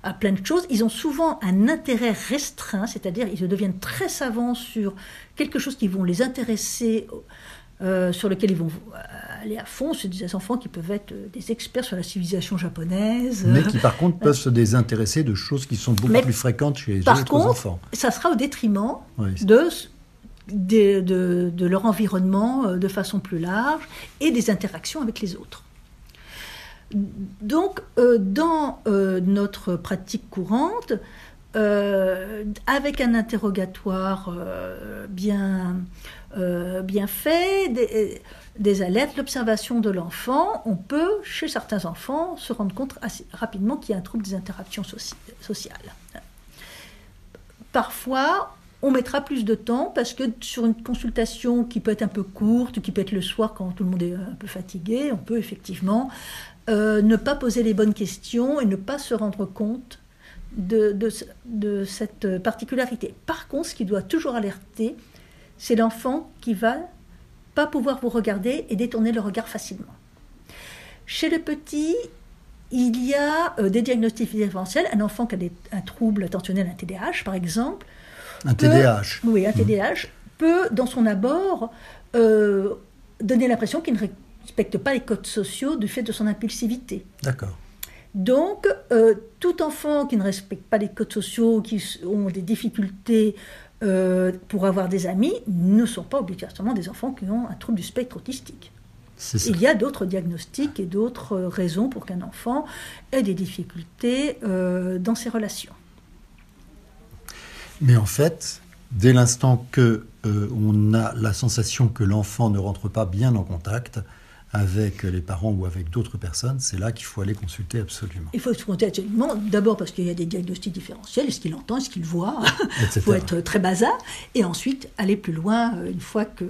à, à plein de choses, ils ont souvent un intérêt restreint, c'est-à-dire ils deviennent très savants sur quelque chose qui vont les intéresser, euh, sur lequel ils vont euh, aller à fond. C'est des enfants qui peuvent être euh, des experts sur la civilisation japonaise. Mais qui, par contre, peuvent se désintéresser de choses qui sont beaucoup Mais plus fréquentes chez les par autres contre, enfants. ça sera au détriment Oui. de, de, de- de leur environnement euh, de façon plus large et des interactions avec les autres. Donc, euh, dans euh, notre pratique courante, euh, avec un interrogatoire euh, bien, euh, bien fait, des, alertes, l'observation de l'enfant, on peut, chez certains enfants, se rendre compte assez rapidement qu'il y a un trouble des interactions soci- sociales. Parfois, on mettra plus de temps parce que sur une consultation qui peut être un peu courte, qui peut être le soir quand tout le monde est un peu fatigué, on peut effectivement ne pas poser les bonnes questions et ne pas se rendre compte de, de ce- de cette particularité. Par contre, ce qui doit toujours alerter, c'est l'enfant qui va pas pouvoir vous regarder et détourner le regard facilement. Chez le petit, il y a euh, des diagnostics différentiels. Un enfant qui a des- un trouble attentionnel, un TDAH par exemple, Un peut- TDAH. oui, un TDAH peut, dans son abord, euh, donner l'impression qu'il ne respecte pas les codes sociaux du fait de son impulsivité. D'accord. Donc, euh, tout enfant qui ne respecte pas les codes sociaux, qui ont des difficultés euh, pour avoir des amis, ne sont pas obligatoirement des enfants qui ont un trouble du spectre autistique. Il y a d'autres diagnostics et d'autres euh, raisons pour qu'un enfant ait des difficultés euh, dans ses relations. Mais en fait, dès l'instant que euh, on a la sensation que l'enfant ne rentre pas bien en contact avec les parents ou avec d'autres personnes, c'est là qu'il faut aller consulter absolument. Il faut se compter absolument, d'abord parce qu'il y a des diagnostics différentiels, est-ce qu'il entend, est-ce qu'il voit, [laughs] il faut être très basa, et ensuite aller plus loin euh, une fois que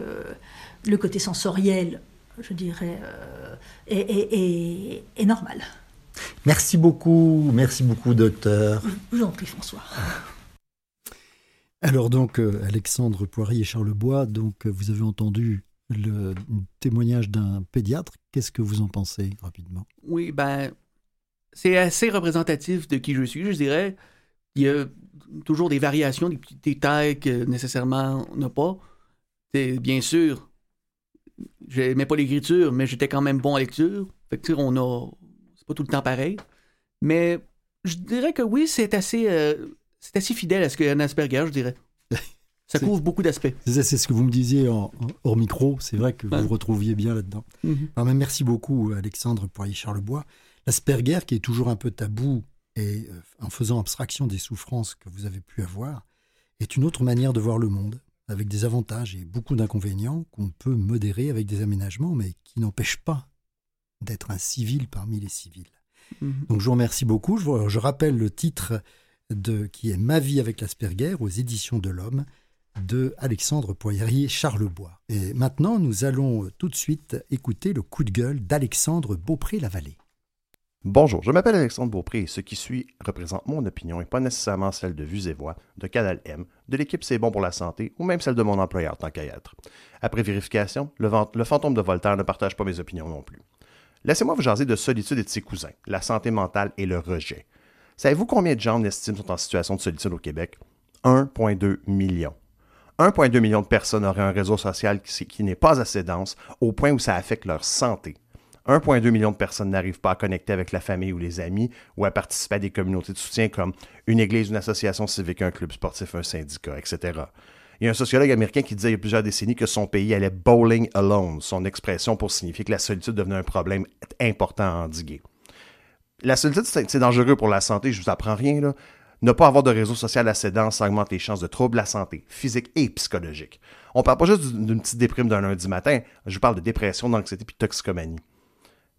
le côté sensoriel, je dirais, euh, est, est- est- est normal. Merci beaucoup, merci beaucoup, docteur. Je vous en prie, François. Alors donc, euh, Alexandre Poirier et Charles Bois, donc vous avez entendu le témoignage d'un pédiatre. Qu'est-ce que vous en pensez rapidement? Oui, ben, c'est assez représentatif de qui je suis, je dirais. Il y a toujours des variations, des petits détails que nécessairement on n'a pas. C'est bien sûr, je n'aimais pas l'écriture, mais j'étais quand même bon en lecture. Fait que, on a. C'est pas tout le temps pareil. Mais je dirais que oui, c'est assez, euh, assez fidèle à ce qu'un Asperger, je dirais. Ça couvre beaucoup d'aspects. C'est ce que vous me disiez en, en- hors micro. C'est vrai que vous Ouais. vous retrouviez bien là-dedans. Ah, mais merci beaucoup, Alexandre Poirier-Charlebois. L'Asperger, qui est toujours un peu tabou, et euh, en faisant abstraction des souffrances que vous avez pu avoir, est une autre manière de voir le monde, avec des avantages et beaucoup d'inconvénients qu'on peut modérer avec des aménagements, mais qui n'empêchent pas d'être un civil parmi les civils. Mhm. Donc je vous remercie beaucoup. Je, vous- je rappelle le titre de, qui est Ma vie avec l'Asperger aux éditions de l'Homme de Alexandre Poirier Charlebois. Et maintenant, nous allons euh, tout de suite écouter le coup de gueule d'Alexandre Beaupré-Lavallée. Bonjour, je m'appelle Alexandre Beaupré et ce qui suit représente mon opinion et pas nécessairement celle de Vues et Voix, de Canal M, de l'équipe C'est bon pour la santé ou même celle de mon employeur tant qu'à être. Après vérification, le, fantôme de Voltaire ne partage pas mes opinions non plus. Laissez-moi vous jaser de solitude et de ses cousins, la santé mentale et le rejet. Savez-vous combien de gens on estime sont en situation de solitude au Québec? 1,2 million. 1,2 million de personnes auraient un réseau social qui, n'est pas assez dense au point où ça affecte leur santé. 1,2 million de personnes n'arrivent pas à connecter avec la famille ou les amis ou à participer à des communautés de soutien comme une église, une association civique, un club sportif, un syndicat, etc. Il y a un sociologue américain qui disait il y a plusieurs décennies que son pays allait bowling alone, son expression pour signifier que la solitude devenait un problème important à endiguer. La solitude, c'est dangereux pour la santé, je vous apprends rien, là. Ne pas avoir de réseau social assez dense augmente les chances de troubles la santé, physique et psychologique. On parle pas juste d'une petite déprime d'un lundi matin, je parle de dépression, d'anxiété puis de toxicomanie.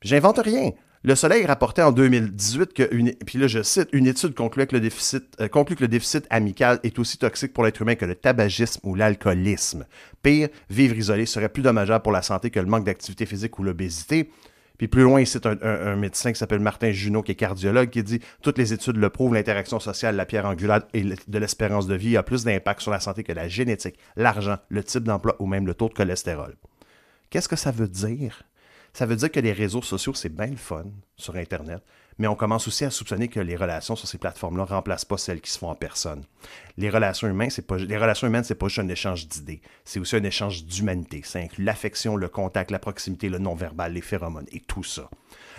J'invente rien. Le Soleil rapportait en 2018 que, une, puis là je cite, une étude euh, conclut que le déficit amical est aussi toxique pour l'être humain que le tabagisme ou l'alcoolisme. Pire, vivre isolé serait plus dommageable pour la santé que le manque d'activité physique ou l'obésité. Puis plus loin, un, un, médecin qui s'appelle Martin Junot, qui est cardiologue, qui dit Toutes les études le prouvent, l'interaction sociale, la pierre angulaire et de l'espérance de vie a plus d'impact sur la santé que la génétique, l'argent, le type d'emploi ou même le taux de cholestérol. Qu'est-ce que ça veut dire? Ça veut dire que les réseaux sociaux, c'est bien le fun sur Internet, mais on commence aussi à soupçonner que les relations sur ces plateformes-là ne remplacent pas celles qui se font en personne. Les relations humaines, c'est pas les relations pas juste un échange d'idées, c'est aussi un échange d'humanité. Ça inclut l'affection, le contact, la proximité, le non-verbal, les phéromones et tout ça.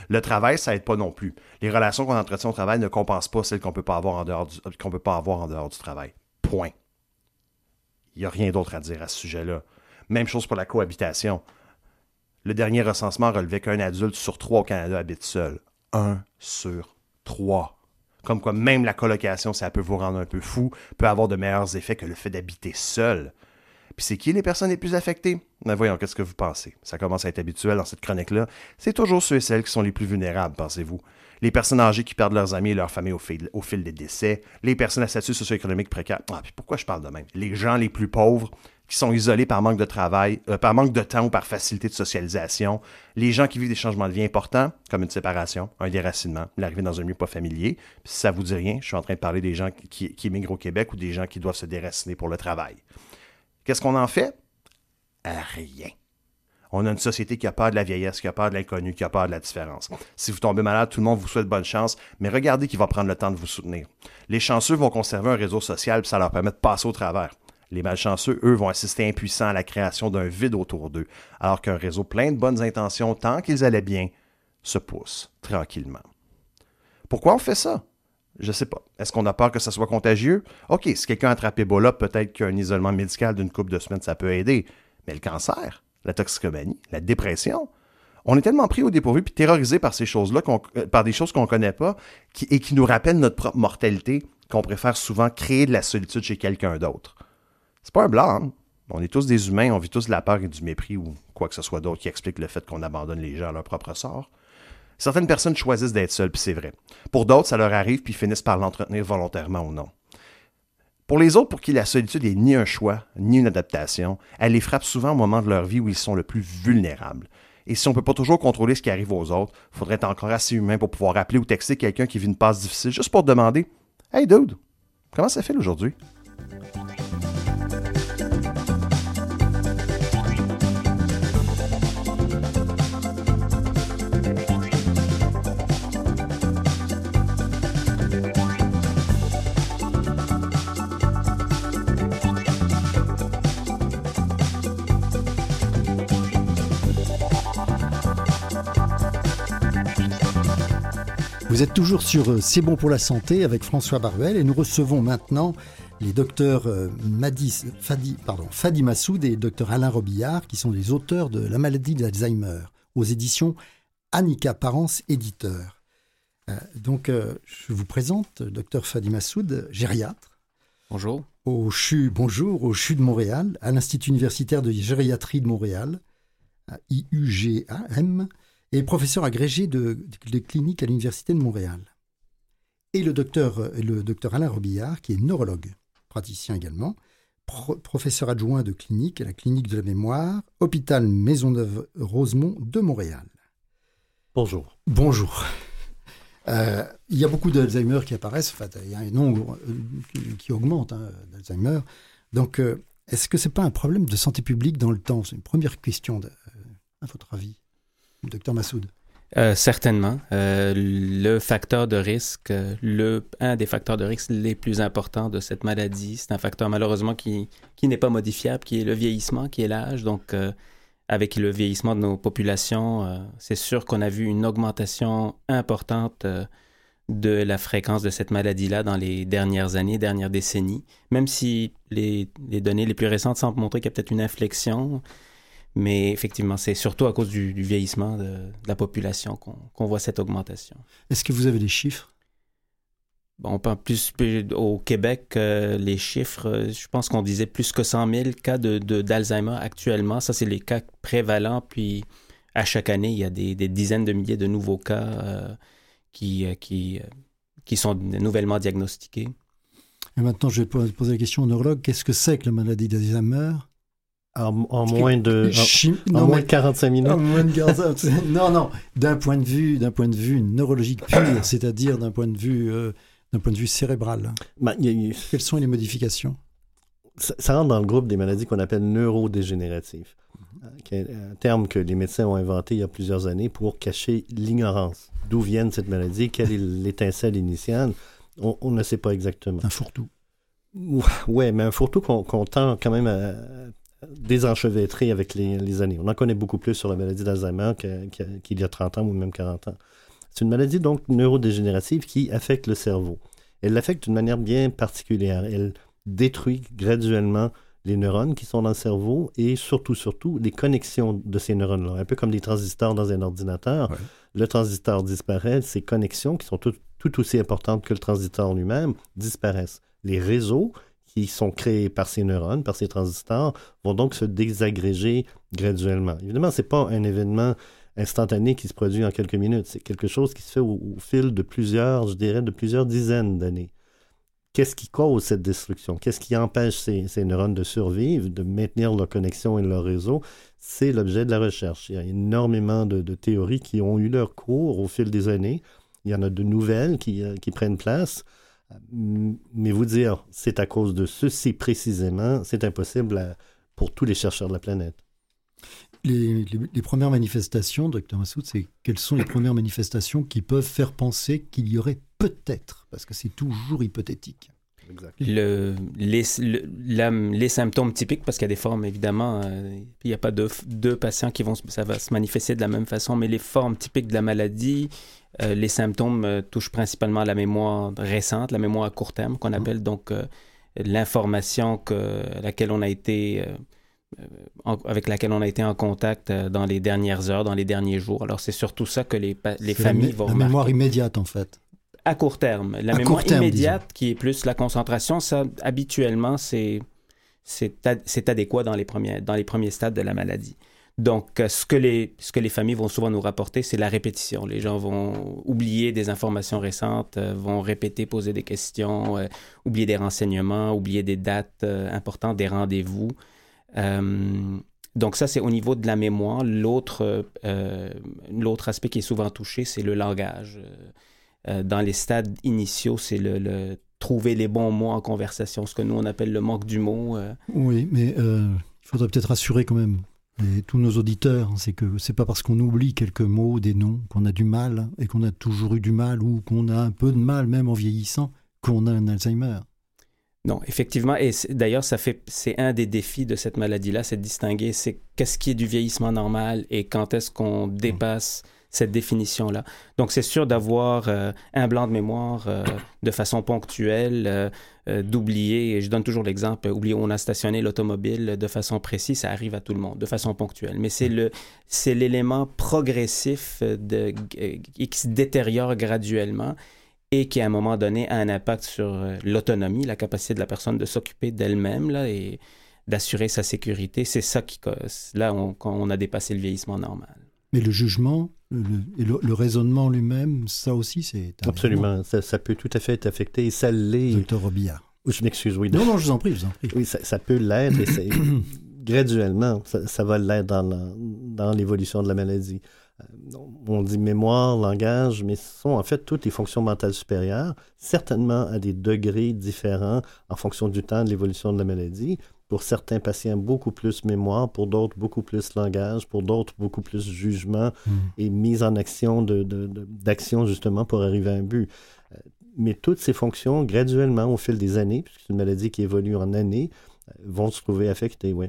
Le travail, ça aide pas non plus. Les relations qu'on entretient au travail ne compensent pas celles qu'on peut pas avoir en dehors du, peut pas avoir en dehors du travail. Point. Il n'y a rien d'autre à dire à ce sujet-là. Même chose pour la cohabitation. Le dernier recensement relevait qu'un adulte sur trois au Canada habite seul. Un sur trois. Comme quoi, même la colocation, ça peut vous rendre un peu fou, peut avoir de meilleurs effets que le fait d'habiter seul. Puis c'est qui les personnes les plus affectées? Ben voyons, qu'est-ce que vous pensez? Ça commence à être habituel dans cette chronique-là. C'est toujours ceux et celles qui sont les plus vulnérables, pensez-vous? Les personnes âgées qui perdent leurs amis et leurs familles au fil, des décès. Les personnes à statut socio-économique précaire. Ah, puis pourquoi je parle de même? Les gens les plus pauvres qui sont isolés par manque de travail, euh, par manque de temps ou par facilité de socialisation, les gens qui vivent des changements de vie importants, comme une séparation, un déracinement, l'arrivée dans un milieu pas familier. Puis si ça vous dit rien, je suis en train de parler des gens qui, qui émigrent au Québec ou des gens qui doivent se déraciner pour le travail. Qu'est-ce qu'on en fait? Rien. On a une société qui a peur de la vieillesse, qui a peur de l'inconnu, qui a peur de la différence. Si vous tombez malade, tout le monde vous souhaite bonne chance, mais regardez qui va prendre le temps de vous soutenir. Les chanceux vont conserver un réseau social, ça leur permet de passer au travers. Les malchanceux, eux, vont assister impuissants à la création d'un vide autour d'eux, alors qu'un réseau plein de bonnes intentions, tant qu'ils allaient bien, se pousse tranquillement. Pourquoi on fait ça? Je sais pas. Est-ce qu'on a peur que ça soit contagieux? OK, si quelqu'un attrape Ebola, peut-être qu'un isolement médical d'une couple de semaines, ça peut aider. Mais le cancer, la toxicomanie, la dépression, on est tellement pris au dépourvu puis terrorisé par ces choses-là, euh, par des choses qu'on ne connaît pas et qui nous rappellent notre propre mortalité qu'on préfère souvent créer de la solitude chez quelqu'un d'autre. C'est pas un. Hein. On est tous des humains, on vit tous de la peur et du mépris ou quoi que ce soit d'autre qui explique le fait qu'on abandonne les gens à leur propre sort. Certaines personnes choisissent d'être seules, puis c'est vrai. Pour d'autres, ça leur arrive, puis finissent par l'entretenir volontairement ou non. Pour les autres, pour qui la solitude est ni un choix, ni une adaptation, elle les frappe souvent au moment de leur vie où ils sont le plus vulnérables. Et si on ne peut pas toujours contrôler ce qui arrive aux autres, il faudrait être encore assez humain pour pouvoir appeler ou texter quelqu'un qui vit une passe difficile juste pour demander Hey dude, comment ça fait aujourd'hui? Vous êtes toujours sur euh, C'est bon pour la santé avec François Baruel et nous recevons maintenant les docteurs euh, Madis, Fadi, pardon, Fadi Massoud et docteur Alain Robillard qui sont les auteurs de La maladie d'Alzheimer aux éditions Annika Parence, éditeur. Euh, donc je vous présente docteur Fadi Massoud, gériatre. Bonjour. Au CHU, bonjour, au CHU de Montréal, à l'Institut universitaire de gériatrie de Montréal, à IUGAM, et professeur agrégé de, clinique à l'Université de Montréal. Et le docteur, le docteur Alain Robillard, qui est neurologue, praticien également, professeur adjoint de clinique à la clinique de la mémoire, hôpital Maisonneuve-Rosemont de Montréal. Bonjour. Bonjour. Euh, il y a beaucoup d'Alzheimer qui apparaissent, enfin, il y a un nombre euh, qui, augmente hein, d'Alzheimer. Donc, euh, est-ce que ce n'est pas un problème de santé publique dans le temps? C'est une première question, à votre avis docteur Massoud Euh, certainement. Euh, le facteur de risque, euh, un des facteurs de risque les plus importants de cette maladie, c'est un facteur malheureusement qui, qui n'est pas modifiable, qui est le vieillissement, qui est l'âge. Donc, avec le vieillissement de nos populations, c'est sûr qu'on a vu une augmentation importante de la fréquence de cette maladie-là dans les dernières années, dernières décennies, même si les, les données les plus récentes semblent montrer qu'il y a peut-être une inflexion. Mais effectivement, c'est surtout à cause du, vieillissement de, la population qu'on voit cette augmentation. Est-ce que vous avez des chiffres? Bon, plus, au Québec, euh, les chiffres, euh, je pense qu'on disait plus que 100 000 cas d'Alzheimer de, actuellement. Ça, c'est les cas prévalents. Puis, à chaque année, il y a des, dizaines de milliers de nouveaux cas euh, qui, qui, qui sont nouvellement diagnostiqués. Et maintenant, je vais poser la question au neurologue. Qu'est-ce que c'est que la maladie d'Alzheimer? En, moins de, en, moins de 45 minutes. non, non, d'un point de vue, d'un point de vue neurologique pur, [coughs] c'est-à-dire d'un point de vue, euh, d'un point de vue cérébral. Bah, Quelles sont les modifications? Ça, rentre dans le groupe des maladies qu'on appelle neurodégénératives, euh, un terme que les médecins ont inventé il y a plusieurs années pour cacher l'ignorance. D'où viennent cette maladie? Quelle est l'étincelle initiale? On, ne sait pas exactement. Un fourre-tout. Ouais, mais un fourre-tout qu'on tend quand même à, désenchevêtré avec les, années. On en connaît beaucoup plus sur la maladie d'Alzheimer qu'il y a 30 ans ou même 40 ans. C'est une maladie donc neurodégénérative qui affecte le cerveau. Elle l'affecte d'une manière bien particulière. Elle détruit graduellement les neurones qui sont dans le cerveau et surtout, surtout, les connexions de ces neurones-là. Un peu comme des transistors dans un ordinateur. Le transistor disparaît, ces connexions qui sont tout aussi importantes que le transistor lui-même disparaissent. Les réseaux qui sont créés par ces neurones, par ces transistors, vont donc se désagréger graduellement. Évidemment, ce n'est pas un événement instantané qui se produit en quelques minutes. C'est quelque chose qui se fait au, fil de plusieurs, je dirais, de plusieurs dizaines d'années. Qu'est-ce qui cause cette destruction? Qu'est-ce qui empêche ces, neurones de survivre, de maintenir leur connexion et leur réseau? C'est l'objet de la recherche. Il y a énormément de, théories qui ont eu leur cours au fil des années. Il y en a de nouvelles qui euh, prennent place. Mais vous dire, c'est à cause de ceci précisément, c'est impossible pour tous les chercheurs de la planète. Les, premières manifestations, docteur Massoud, c'est quelles sont les premières manifestations qui peuvent faire penser qu'il y aurait peut-être, parce que c'est toujours hypothétique. Le, les, les, symptômes typiques, parce qu'il y a des formes évidemment, euh, il n'y a pas deux, deux patients qui vont, ça va se manifester de la même façon, mais les formes typiques de la maladie, euh, les symptômes euh, touchent principalement la mémoire récente, la mémoire à court terme, qu'on mmh. appelle donc euh, l'information que, laquelle on a été, avec laquelle on a été en contact dans les dernières heures, dans les derniers jours. Alors, c'est surtout ça que les, les familles vont La mémoire immédiate, en fait. À court terme. La mémoire immédiate, qui est plus la concentration, ça, habituellement, c'est c'est adéquat dans les, premiers, dans les premiers stades de la maladie. Donc, euh, ce que, les, que les familles vont souvent nous rapporter, c'est la répétition. Les gens vont oublier des informations récentes, euh, vont répéter, poser des questions, euh, oublier des renseignements, oublier des dates importantes, des rendez-vous. donc, ça, c'est au niveau de la mémoire. L'autre, l'autre aspect qui est souvent touché, c'est le langage. dans les stades initiaux, c'est le, trouver les bons mots en conversation, ce que nous, on appelle le manque du mot. Oui, mais il faudrait peut-être rassurer quand même et tous nos auditeurs, c'est que c'est pas parce qu'on oublie quelques mots, des noms, qu'on a du mal et qu'on a toujours eu du mal ou qu'on a un peu de mal même en vieillissant, qu'on a un Alzheimer. Non, effectivement, et d'ailleurs, ça fait, c'est un des défis de cette maladie-là, c'est de distinguer, c'est qu'est-ce qui est du vieillissement normal et quand est-ce qu'on dépasse cette définition-là. Donc, c'est sûr d'avoir euh, un blanc de mémoire euh, de façon ponctuelle, euh, d'oublier, et je donne toujours l'exemple, oublier où on a stationné l'automobile de façon précise, ça arrive à tout le monde, de façon ponctuelle. Mais c'est le, c'est l'élément progressif de, qui se détériore graduellement et qui, à un moment donné, a un impact sur l'autonomie, la capacité de la personne de s'occuper d'elle-même, là, et d'assurer sa sécurité. C'est ça qui, là, on, on a dépassé le vieillissement normal. Mais le jugement, le, le, raisonnement lui-même, ça aussi, c'est... Absolument, ça, peut tout à fait être affecté et ça l'est. Docteur Robillard. Je m'excuse, oui. Non, non, je vous en prie, je vous en prie. Oui, ça, peut l'être et [coughs] graduellement, ça, va l'être dans, dans l'évolution de la maladie. on dit mémoire, langage, mais ce sont en fait toutes les fonctions mentales supérieures, certainement à des degrés différents en fonction du temps de l'évolution de la maladie. Pour certains patients, beaucoup plus mémoire, pour d'autres, beaucoup plus langage, pour d'autres, beaucoup plus jugement Hmm. et mise en action de, de- de- d'action justement pour arriver à un but. Euh, Mais toutes ces fonctions, graduellement, au fil des années, puisque c'est une maladie qui évolue en années, euh, vont se trouver affectées, oui.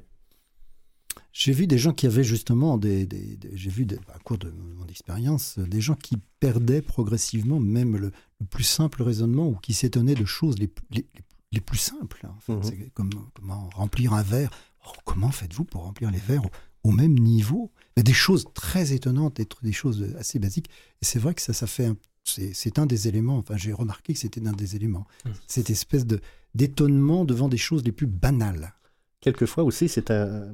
J'ai vu des gens qui avaient justement des. des- des- J'ai vu, des, à cours de mon expérience, des gens qui perdaient progressivement même le, le plus simple raisonnement ou qui s'étonnaient de choses les, les, les plus simples. hein, en fait. Mhm. C'est comme comment remplir un verre. Oh, comment faites-vous pour remplir les verres au, au même niveau? Des choses très étonnantes, des, choses assez basiques. Et c'est vrai que ça, ça fait. un- c'est c'est un des éléments. Enfin, j'ai remarqué que c'était un des éléments. Mhm. Cette espèce de d'étonnement devant des choses les plus banales. Quelquefois aussi, c'est un,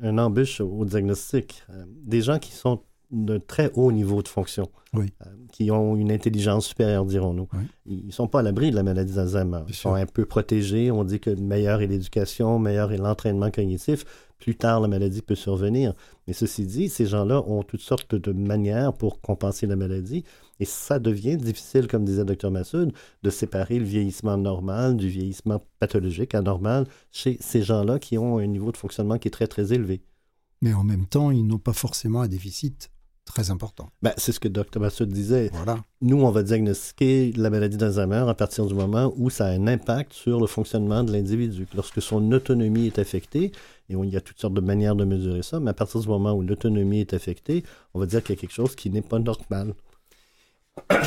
un embûche au diagnostic. Euh, Des gens qui sont de très haut niveau de fonction, Oui. euh, qui ont une intelligence supérieure, dirons-nous. Oui. Ils ne sont pas à l'abri de la maladie d'Alzheimer. Ils sont un peu protégés. On dit que meilleur est l'éducation, meilleur est l'entraînement cognitif. Plus tard, la maladie peut survenir. Mais ceci dit, ces gens-là ont toutes sortes de manières pour compenser la maladie. Et ça devient difficile, comme disait Dr Massoud, de séparer le vieillissement normal du vieillissement pathologique, anormal, chez ces gens-là qui ont un niveau de fonctionnement qui est très, très élevé. Mais en même temps, ils n'ont pas forcément un déficit très important. Ben, c'est ce que Dr Massoud disait. Voilà. Nous, on va diagnostiquer la maladie d'Alzheimer à partir du moment où ça a un impact sur le fonctionnement de l'individu. Lorsque son autonomie est affectée, et on- il y a toutes sortes de manières de mesurer ça, mais à partir du moment où l'autonomie est affectée, on va dire qu'il y a quelque chose qui n'est pas normal.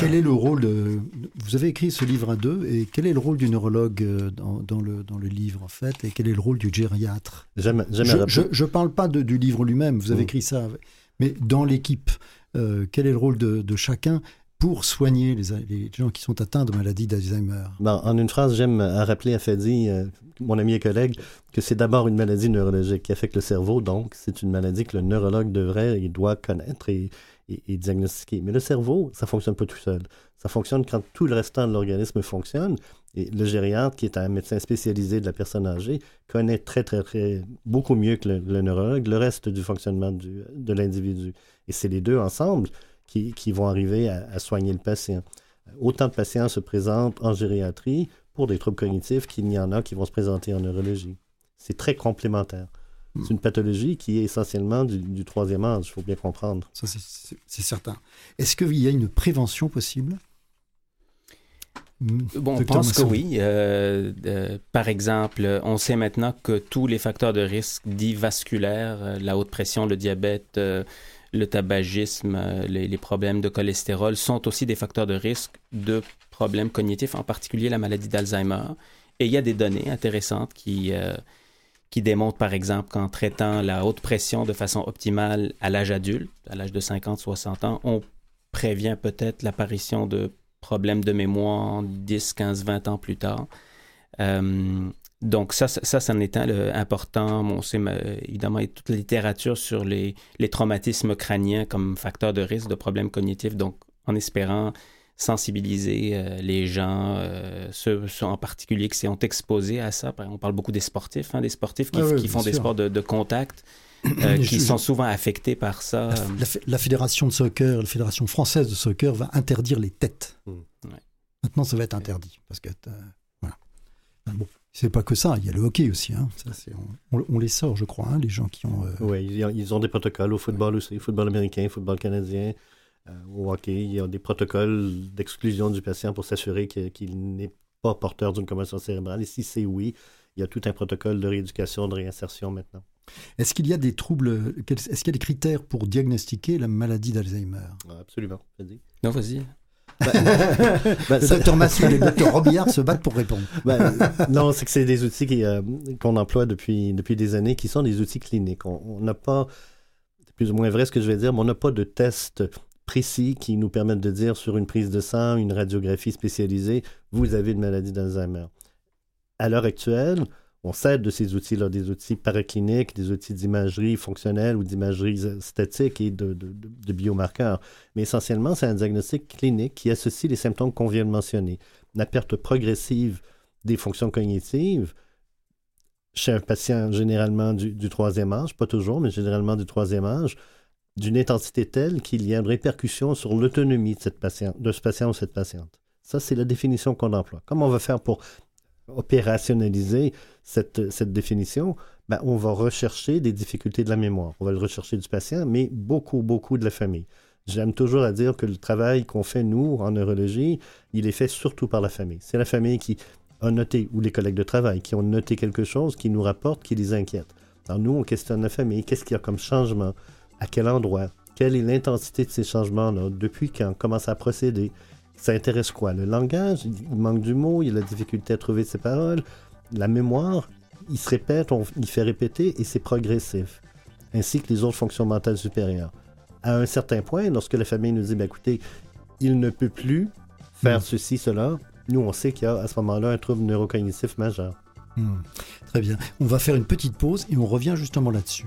Quel est le rôle de... Vous avez écrit ce livre à deux, et quel est le rôle du neurologue euh, dans, dans le, dans le livre, en fait, et quel est le rôle du gériatre? Je ne parle pas de- du livre lui-même, vous avez Mm. écrit ça, mais dans l'équipe, euh, quel est le rôle de, chacun pour soigner les, gens qui sont atteints de maladie d'Alzheimer? Ben, en une phrase, j'aime rappeler à Fadi, euh, mon ami et collègue, que c'est d'abord une maladie neurologique qui affecte le cerveau, donc c'est une maladie que le neurologue devrait et doit connaître et, et- et diagnostiquer. Mais le cerveau, ça fonctionne pas tout seul. Ça fonctionne quand tout le restant de l'organisme fonctionne. Et le gériatre, qui est un médecin spécialisé de la personne âgée, connaît très, très, très, beaucoup mieux que le, le neurologue le reste du fonctionnement du- de l'individu. Et c'est les deux ensemble qui, qui vont arriver à, à soigner le patient. Autant de patients se présentent en gériatrie pour des troubles cognitifs qu'il n'y en a qui vont se présenter en neurologie. C'est très complémentaire. Hmm. C'est une pathologie qui est essentiellement du, du troisième âge, il faut bien comprendre. Ça, c'est- certain. Est-ce qu'il y a une prévention possible? Bon, on pense que oui. Euh, euh, par exemple, on sait maintenant que tous les facteurs de risque dits vasculaires, euh, la haute pression, le diabète, euh, le tabagisme, les, les problèmes de cholestérol sont aussi des facteurs de risque de problèmes cognitifs, en particulier la maladie d'Alzheimer. Et il y a des données intéressantes qui, qui démontrent, par exemple, qu'en traitant la haute pression de façon optimale à l'âge adulte, à l'âge de 50-60 ans, on prévient peut-être l'apparition de problèmes de mémoire 10, 15, 20 ans plus tard. Euh, donc ça, ça, ça, important. Bon, c'est évidemment toute la littérature sur les traumatismes crâniens comme facteur de risque de problèmes cognitifs. Donc, en espérant sensibiliser euh, les gens, euh, ceux, ceux, en particulier qui sont exposés à ça. On parle beaucoup des sportifs, hein, des sportifs qui, Ah oui, qui font des sports de, de contact, euh, [clears throat] qui Je- sont souvent affectés par ça. La, la fé- la fédération de soccer, la fédération française de soccer va interdire les têtes. Mm. Ouais. Maintenant, ça va être interdit parce que euh, voilà. Bon, c'est pas que ça. Il y a le hockey aussi. hein. Ça, c'est- on, on- on les sort, je crois, hein, les gens qui ont. euh, Oui, ils ont, ils ont des protocoles au football aussi, football américain, football canadien, au hockey. Il y a des protocoles d'exclusion du patient pour s'assurer qu'il n'est pas porteur d'une commotion cérébrale. Et si c'est oui, il y a tout un protocole de rééducation, de réinsertion maintenant. Est-ce qu'il y a des troubles Est-ce qu'il y a des critères pour diagnostiquer la maladie d'Alzheimer? Ah, Absolument. vas-y. Non, vas-y. Ben, [laughs] Le ça- docteur et le docteur [laughs] Robillard se battent pour répondre. Ben, non, c'est que c'est des outils qui, euh, qu'on emploie depuis, depuis des années qui sont des outils cliniques. On on n'a pas, c'est plus ou moins vrai ce que je vais dire, mais on n'a pas de tests précis qui nous permettent de dire sur une prise de sang, une radiographie spécialisée, vous avez une maladie d'Alzheimer. À l'heure actuelle, on s'aide de ces outils-là, des outils paracliniques, des outils d'imagerie fonctionnelle ou d'imagerie statique et de, biomarqueurs. Mais essentiellement, c'est un diagnostic clinique qui associe les symptômes qu'on vient de mentionner. La perte progressive des fonctions cognitives chez un patient généralement du troisième âge, pas toujours, mais généralement du troisième âge, d'une intensité telle qu'il y a une répercussion sur l'autonomie de, de ce patient ou cette patiente. Ça, c'est la définition qu'on emploie. Comment on va faire pour opérationnaliser cette, cette définition? Ben, on va rechercher des difficultés de la mémoire. On va le rechercher du patient, mais beaucoup, beaucoup de la famille. J'aime toujours à dire que le travail qu'on fait, nous, en neurologie, il est fait surtout par la famille. C'est la famille qui a noté, ou les collègues de travail, qui ont noté quelque chose qui nous rapporte, qui les inquiète. Alors nous, on questionne la famille. Qu'est-ce qu'il y a comme changement? À quel endroit? Quelle est l'intensité de ces changements-là? Depuis quand? Comment ça a procédé? Ça intéresse quoi? Le langage? Il manque du mot? Il y a la difficulté à trouver ses paroles? La mémoire? Il se répète, on, il fait répéter et c'est progressif. Ainsi que les autres fonctions mentales supérieures à un certain point, lorsque la famille nous dit, ben, écoutez, il ne peut plus faire Mm. ceci, cela, nous, on sait qu'il y a à ce moment-là un trouble neurocognitif majeur. Hmm. Très bien. On va faire une petite pause et on revient justement là-dessus.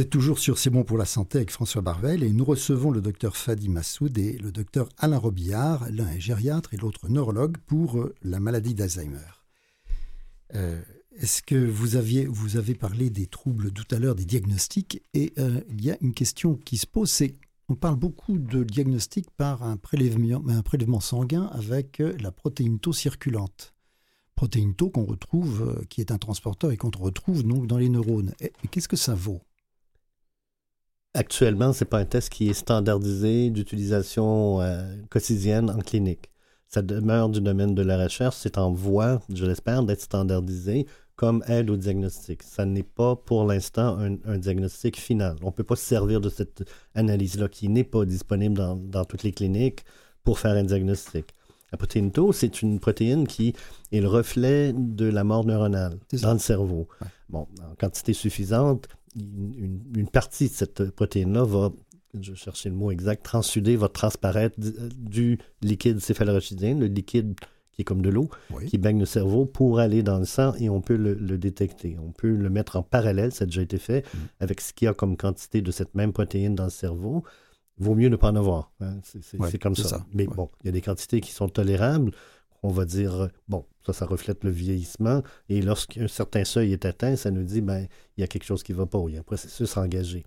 Vous êtes toujours sur C'est bon pour la santé avec François Barvel et nous recevons le docteur Fadi Massoud et le docteur Alain Robillard, l'un est gériatre et l'autre neurologue pour euh, la maladie d'Alzheimer. Euh, Est-ce que vous, aviez, vous avez parlé des troubles tout à l'heure, des diagnostics, et euh, il y a une question qui se pose, c'est on parle beaucoup de diagnostic par un prélèvement, un prélèvement sanguin avec la protéine tau circulante. Protéine tau qu'on retrouve, qui est un transporteur et qu'on retrouve donc dans les neurones. Qu'est-ce que ça vaut? Actuellement, ce n'est pas un test qui est standardisé d'utilisation euh, quotidienne en clinique. Ça demeure du domaine de la recherche. C'est en voie, je l'espère, d'être standardisé comme aide au diagnostic. Ça n'est pas pour l'instant un, un diagnostic final. On ne peut pas se servir de cette analyse-là qui n'est pas disponible dans, dans toutes les cliniques pour faire un diagnostic. La protéine tau, c'est une protéine qui est le reflet de la mort neuronale dans le cerveau. Ouais. Bon, en quantité suffisante, une, partie de cette protéine-là va, je cherchais le mot exact, transsuder, va transparaître du, du liquide céphalorachidien, le liquide qui est comme de l'eau, Oui. qui baigne le cerveau pour aller dans le sang et on peut le, le détecter. On peut le mettre en parallèle, ça a déjà été fait, Mm. avec ce qu'il y a comme quantité de cette même protéine dans le cerveau. Vaut mieux ne pas en avoir. hein. C'est Ouais, comme ça. ça. Mais Ouais. bon, il y a des quantités qui sont tolérables. On va dire, euh, bon, ça, ça reflète le vieillissement. Et lorsqu'un certain seuil est atteint, ça nous dit, ben, il y a quelque chose qui ne va pas, il y a un processus engagé.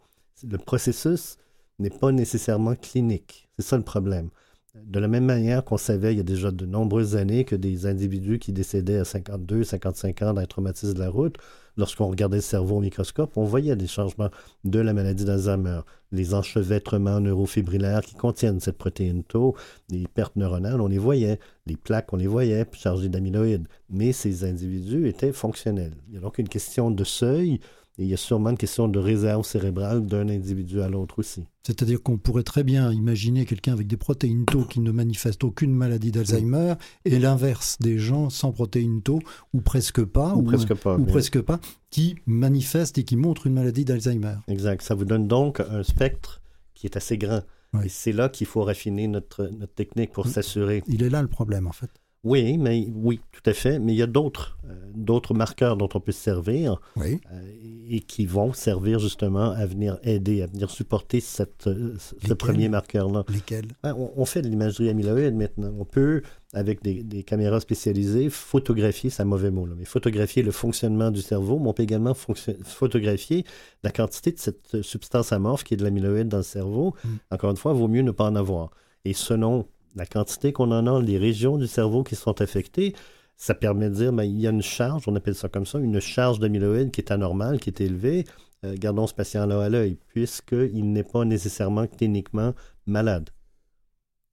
Le processus n'est pas nécessairement clinique. C'est ça le problème. De la même manière qu'on savait il y a déjà de nombreuses années que des individus qui décédaient à 52, 55 ans d'un traumatisme de la route, lorsqu'on regardait le cerveau au microscope, on voyait des changements de la maladie d'Alzheimer, les enchevêtrements neurofibrillaires qui contiennent cette protéine tau, les pertes neuronales, on les voyait, les plaques, on les voyait chargées d'amyloïdes, mais ces individus étaient fonctionnels. Il y a donc une question de seuil et il y a sûrement une question de réserve cérébrale d'un individu à l'autre aussi. C'est-à-dire qu'on pourrait très bien imaginer quelqu'un avec des protéines tau qui ne manifeste aucune maladie d'Alzheimer et l'inverse des gens sans protéines tau ou presque pas Ou presque pas. ou mais- presque pas qui manifestent et qui montrent une maladie d'Alzheimer. Exact. Ça vous donne donc un spectre qui est assez grand. Oui. Et c'est là qu'il faut raffiner notre, notre technique pour s'assurer. Il est là le problème en fait. Oui, mais oui, tout à fait. Mais il y a d'autres, euh, d'autres marqueurs dont on peut se servir Oui. euh, et qui vont servir justement à venir aider, à venir supporter cette, euh, ce- premier marqueur-là. Lesquels? Ouais, On, on fait de l'imagerie amyloïde maintenant. On peut, avec des, des caméras spécialisées, photographier, c'est un mauvais mot, là, mais photographier le fonctionnement du cerveau, mais on peut également photographier la quantité de cette substance amorphe qui est de l'amyloïde dans le cerveau. Mm. Encore une fois, il vaut mieux ne pas en avoir. Et selon la quantité qu'on en a, les régions du cerveau qui sont affectées, ça permet de dire, ben, il y a une charge, on appelle ça comme ça, une charge d'amyloïde qui est anormale, qui est élevée. Euh, gardons ce patient-là à l'œil, puisqu'il n'est pas nécessairement cliniquement malade.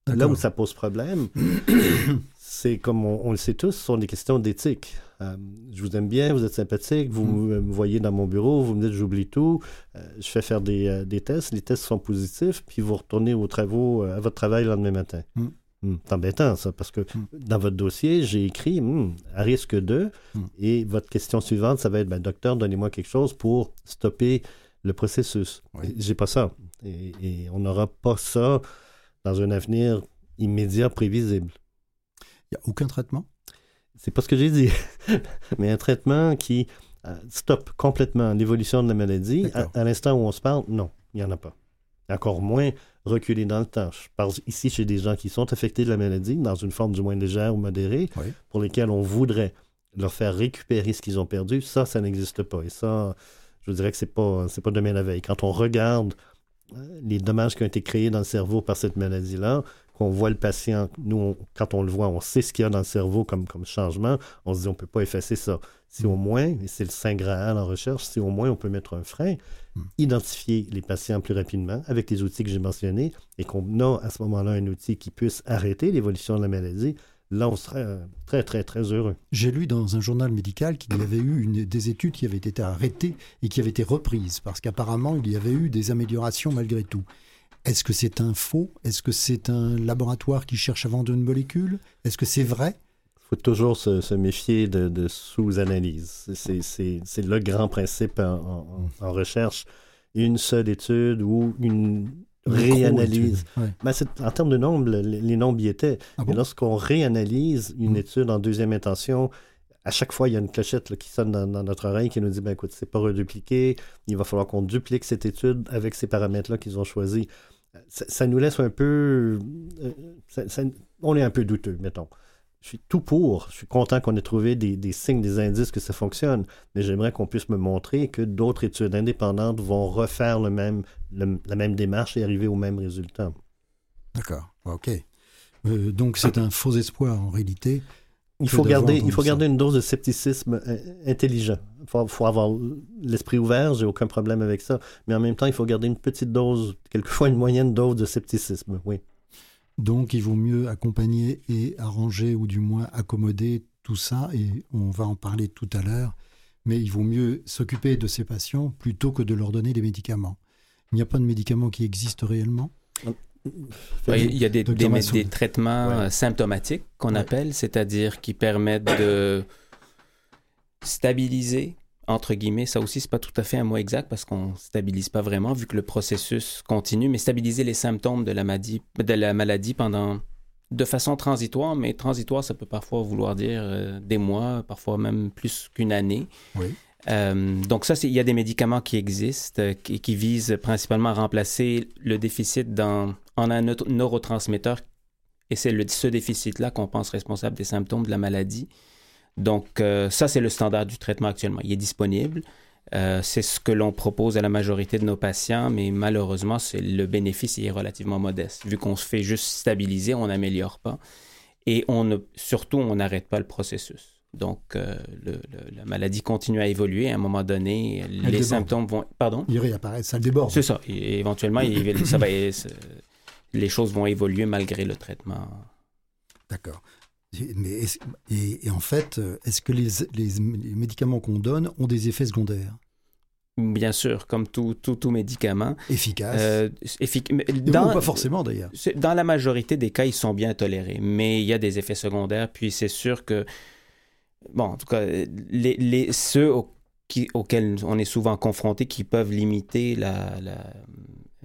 Là où ça pose problème, c'est comme on, on le sait tous, ce sont des questions d'éthique. Euh, je vous aime bien, vous êtes sympathique, vous Mm. me voyez dans mon bureau, vous me dites j'oublie tout, euh, je fais faire des, euh, des tests, les tests sont positifs, puis vous retournez aux travaux, à votre travail le lendemain matin. Mm. Hmm, C'est embêtant ça, parce que Mm. dans votre dossier, j'ai écrit à risque de, Mm. et votre question suivante, ça va être ben, docteur, donnez-moi quelque chose pour stopper le processus. Oui. J'ai pas ça. Et, et on n'aura pas ça dans un avenir immédiat, prévisible. Il n'y a aucun traitement? C'est pas ce que j'ai dit. [laughs] Mais un traitement qui euh, stoppe complètement l'évolution de la maladie. À, l'instant où on se parle, non, il n'y en a pas. Encore moins reculer dans le temps. Je parle ici chez des gens qui sont affectés de la maladie, dans une forme du moins légère ou modérée, Oui. pour lesquels on voudrait leur faire récupérer ce qu'ils ont perdu. Ça, ça n'existe pas. Et ça, je vous dirais que c'est pas, c'est pas demain la veille. Quand on regarde euh, les dommages qui ont été créés dans le cerveau par cette maladie-là, qu'on voit le patient, nous, on- quand on le voit, on sait ce qu'il y a dans le cerveau comme, comme changement, on se dit on peut pas effacer ça. Si au moins, et c'est le saint graal en recherche, si au moins on peut mettre un frein, Mm. identifier les patients plus rapidement avec les outils que j'ai mentionnés, et qu'on a à ce moment-là un outil qui puisse arrêter l'évolution de la maladie, là on serait euh, très très très heureux. J'ai lu dans un journal médical qu'il y avait eu une, des études qui avaient été arrêtées et qui avaient été reprises parce qu'apparemment il y avait eu des améliorations malgré tout. Est-ce que c'est un faux? Est-ce que c'est un laboratoire qui cherche à vendre une molécule? Est-ce que c'est vrai? Il faut toujours se, se méfier de, de sous-analyse. C'est- le grand principe en, en- en recherche. Une seule étude ou une réanalyse. Ouais. Ben, en termes de nombre, les, les nombres y étaient. Ah bon? lorsqu'on réanalyse une Mm. étude en deuxième intention, à chaque fois, il y a une clochette qui sonne dans, notre oreille qui nous dit ben, écoute, c'est pas redupliqué, il va falloir qu'on duplique cette étude avec ces paramètres-là qu'ils ont choisis. Ça, nous laisse un peu. euh, on est un peu douteux, mettons. Je suis tout pour. Je suis content qu'on ait trouvé des, signes, des indices que ça fonctionne, mais j'aimerais qu'on puisse me montrer que d'autres études indépendantes vont refaire la même démarche et arriver au même résultat. D'accord. Ok. Euh, donc c'est un faux espoir en réalité. Il faut, garder, il faut ça. garder une dose de scepticisme euh, intelligent. Il faut, faut avoir l'esprit ouvert, j'ai aucun problème avec ça. Mais en même temps, il faut garder une petite dose, quelquefois une moyenne dose de scepticisme, oui. Donc il vaut mieux accompagner et arranger ou du moins accommoder tout ça et on va en parler tout à l'heure. Mais il vaut mieux s'occuper de ces patients plutôt que de leur donner des médicaments. Il n'y a pas de médicaments qui existent réellement? Il y a des, des, traitements Ouais. euh, symptomatiques qu'on Ouais. appelle, c'est-à-dire qui permettent de stabiliser, entre guillemets, ça aussi, c'est pas tout à fait un mot exact parce qu'on stabilise pas vraiment vu que le processus continue, mais stabiliser les symptômes de la maladie, de la maladie pendant de façon transitoire, mais transitoire, ça peut parfois vouloir dire euh, des mois, parfois même plus qu'une année. Oui. Euh, donc ça, il y a des médicaments qui existent et qui, qui visent principalement à remplacer le déficit dans, en un neuro- neurotransmetteur et c'est ce déficit-là qu'on pense responsable des symptômes de la maladie. Donc euh, ça, c'est le standard du traitement actuellement. Il est disponible. Euh, c'est ce que l'on propose à la majorité de nos patients, mais malheureusement, le bénéfice est relativement modeste. Vu qu'on se fait juste stabiliser, on n'améliore pas. Et on surtout, on n'arrête pas le processus. Donc, euh, le- le- la maladie continue à évoluer. À un moment donné, les déborde. symptômes vont... Pardon? Il réapparaît, ça le déborde. C'est ça. Et éventuellement, il- ça va, les choses vont évoluer malgré le traitement. D'accord. Et- Mais et, et en fait, euh, est-ce que les, les- les médicaments qu'on donne ont des effets secondaires? Bien sûr, comme tout, tout, tout médicament. efficaces Euh, effic- dans, pas forcément d'ailleurs. dans la majorité des cas, ils sont bien tolérés, mais il y a des effets secondaires. Puis c'est sûr que, bon, en tout cas, les, les- ceux au- qui- auxquels on est souvent confronté qui peuvent limiter la, la,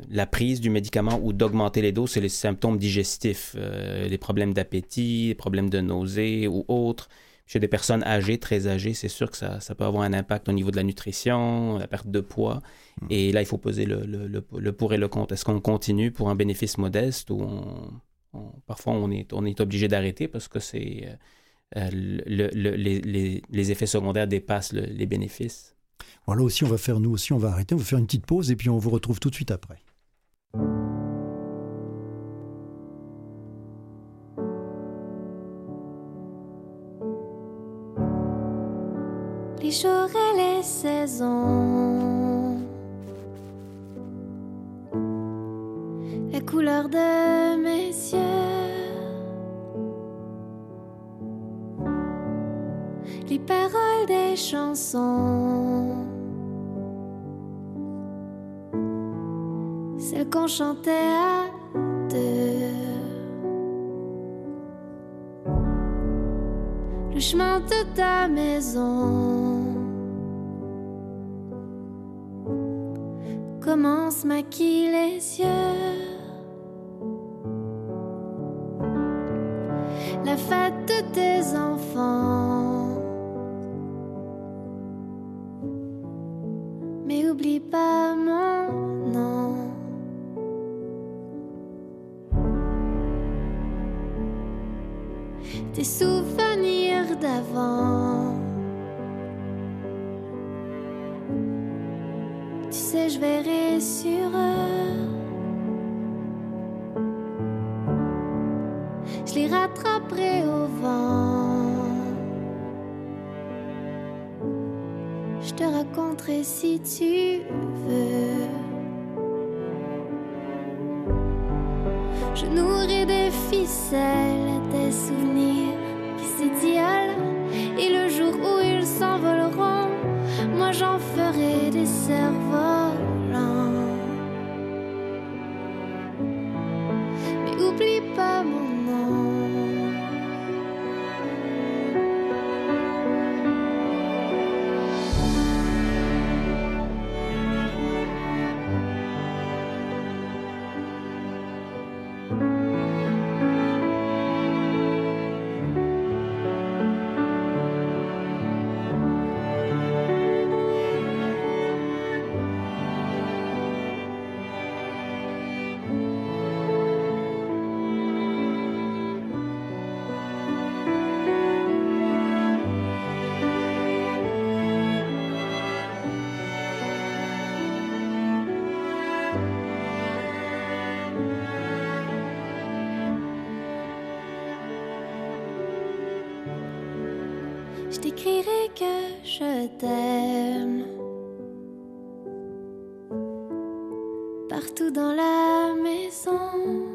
la prise du médicament ou d'augmenter les doses, c'est les symptômes digestifs, euh, les problèmes d'appétit, les problèmes de nausée ou autres. Chez des personnes âgées, très âgées, c'est sûr que ça, ça peut avoir un impact au niveau de la nutrition, la perte de poids. Et là, il faut poser le, le- le- le pour et le contre. Est-ce qu'on continue pour un bénéfice modeste ou on, on- parfois on est, on est obligé d'arrêter parce que c'est euh, euh, le- le- les, les- les effets secondaires dépassent le- les bénéfices. Voilà aussi, on va faire, nous aussi, on va arrêter, on va faire une petite pause et puis on vous retrouve tout de suite après. les jours et les saisons, la couleur de mes yeux, les paroles des chansons, celles qu'on chantait à deux. le chemin de ta maison. Comment se maquillent les yeux tes enfants. Pas mon nom. Tes souvenirs d'avant. Tu sais, je verrai sur Si tu veux. Je nourris des ficelles tes souvenirs qui s'étiolent. Et le jour où ils s'envoleront, moi j'en ferai des cerfs-volants. T'écrirai que je t'aime. Partout dans la maison.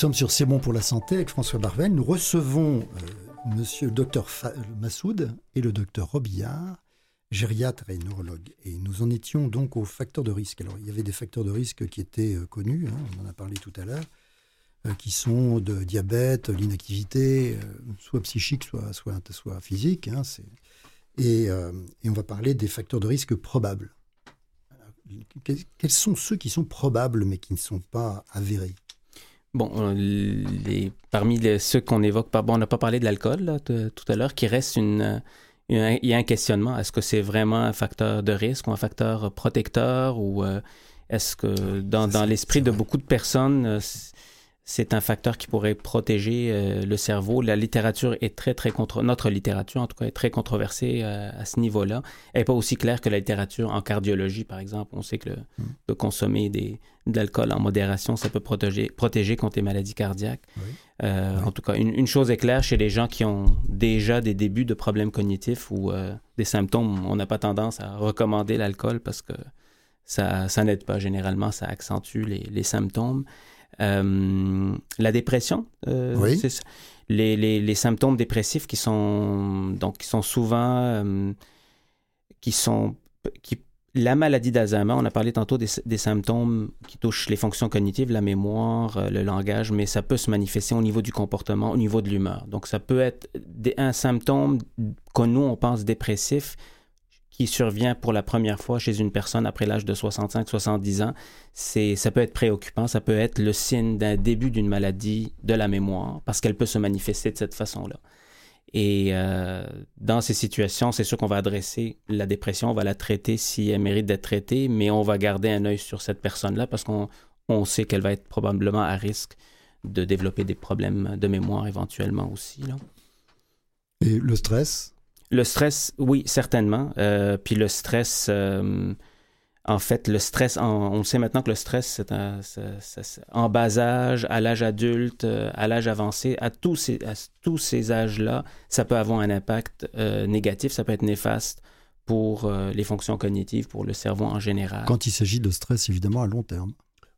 Sommes sur C'est bon pour la santé avec François Barvel. Nous recevons euh, Monsieur le docteur Fa- Massoud et le docteur Robillard, gériatre et neurologue. Et nous en étions donc aux facteurs de risque. Alors, il y avait des facteurs de risque qui étaient euh, connus, hein, on en a parlé tout à l'heure, euh, qui sont de diabète, l'inactivité, euh, soit psychique, soit, soit, soit physique. hein, et, euh, on va parler des facteurs de risque probables. Quels sont ceux qui sont probables mais qui ne sont pas avérés? Bon, euh, les, parmi les- ceux qu'on évoque, bon, on n'a pas parlé de l'alcool tout à l'heure, qui reste une, euh, une- Il y a un questionnement. Est-ce que c'est vraiment un facteur de risque ou un facteur protecteur ou euh, est-ce que dans, Ça, dans l'esprit de beaucoup de personnes, c'est un facteur qui pourrait protéger euh, le cerveau. La littérature est très, très contre... Notre littérature, en tout cas, est très controversée euh, à ce niveau-là. Elle n'est pas aussi claire que la littérature en cardiologie, par exemple. On sait que le- de consommer des, de l'alcool en modération, ça peut protéger, protéger contre les maladies cardiaques. Oui. Euh, Oui. En tout cas, une, une chose est claire chez les gens qui ont déjà des débuts de problèmes cognitifs ou des symptômes, on n'a pas tendance à recommander l'alcool parce que ça, ça n'aide pas généralement, ça accentue les, les symptômes. Euh, la dépression, euh, Oui. les, les, les symptômes dépressifs qui sont donc qui sont souvent euh, qui sont qui la maladie d'Alzheimer, on a parlé tantôt des, des symptômes qui touchent les fonctions cognitives, la mémoire, le langage, mais ça peut se manifester au niveau du comportement, au niveau de l'humeur. Donc ça peut être des- un symptôme que nous on pense dépressif, qui survient pour la première fois chez une personne après l'âge de 65-70 ans, c'est, ça peut être préoccupant, ça peut être le signe d'un début d'une maladie de la mémoire, parce qu'elle peut se manifester de cette façon-là. Et euh, dans ces situations, c'est sûr qu'on va adresser la dépression, on va la traiter si elle mérite d'être traitée, mais on va garder un œil sur cette personne-là parce qu'on on sait qu'elle va être probablement à risque de développer des problèmes de mémoire éventuellement aussi. Et le stress? Le stress, oui, certainement. Euh, puis le stress, euh, en fait, le stress, on sait maintenant que le stress, c'est en bas âge, à l'âge adulte, euh, à l'âge avancé, à tous ces, à tous ces âges-là, ça peut avoir un impact négatif, ça peut être néfaste pour les fonctions cognitives, pour le cerveau en général. Quand il s'agit de stress, évidemment, à long terme.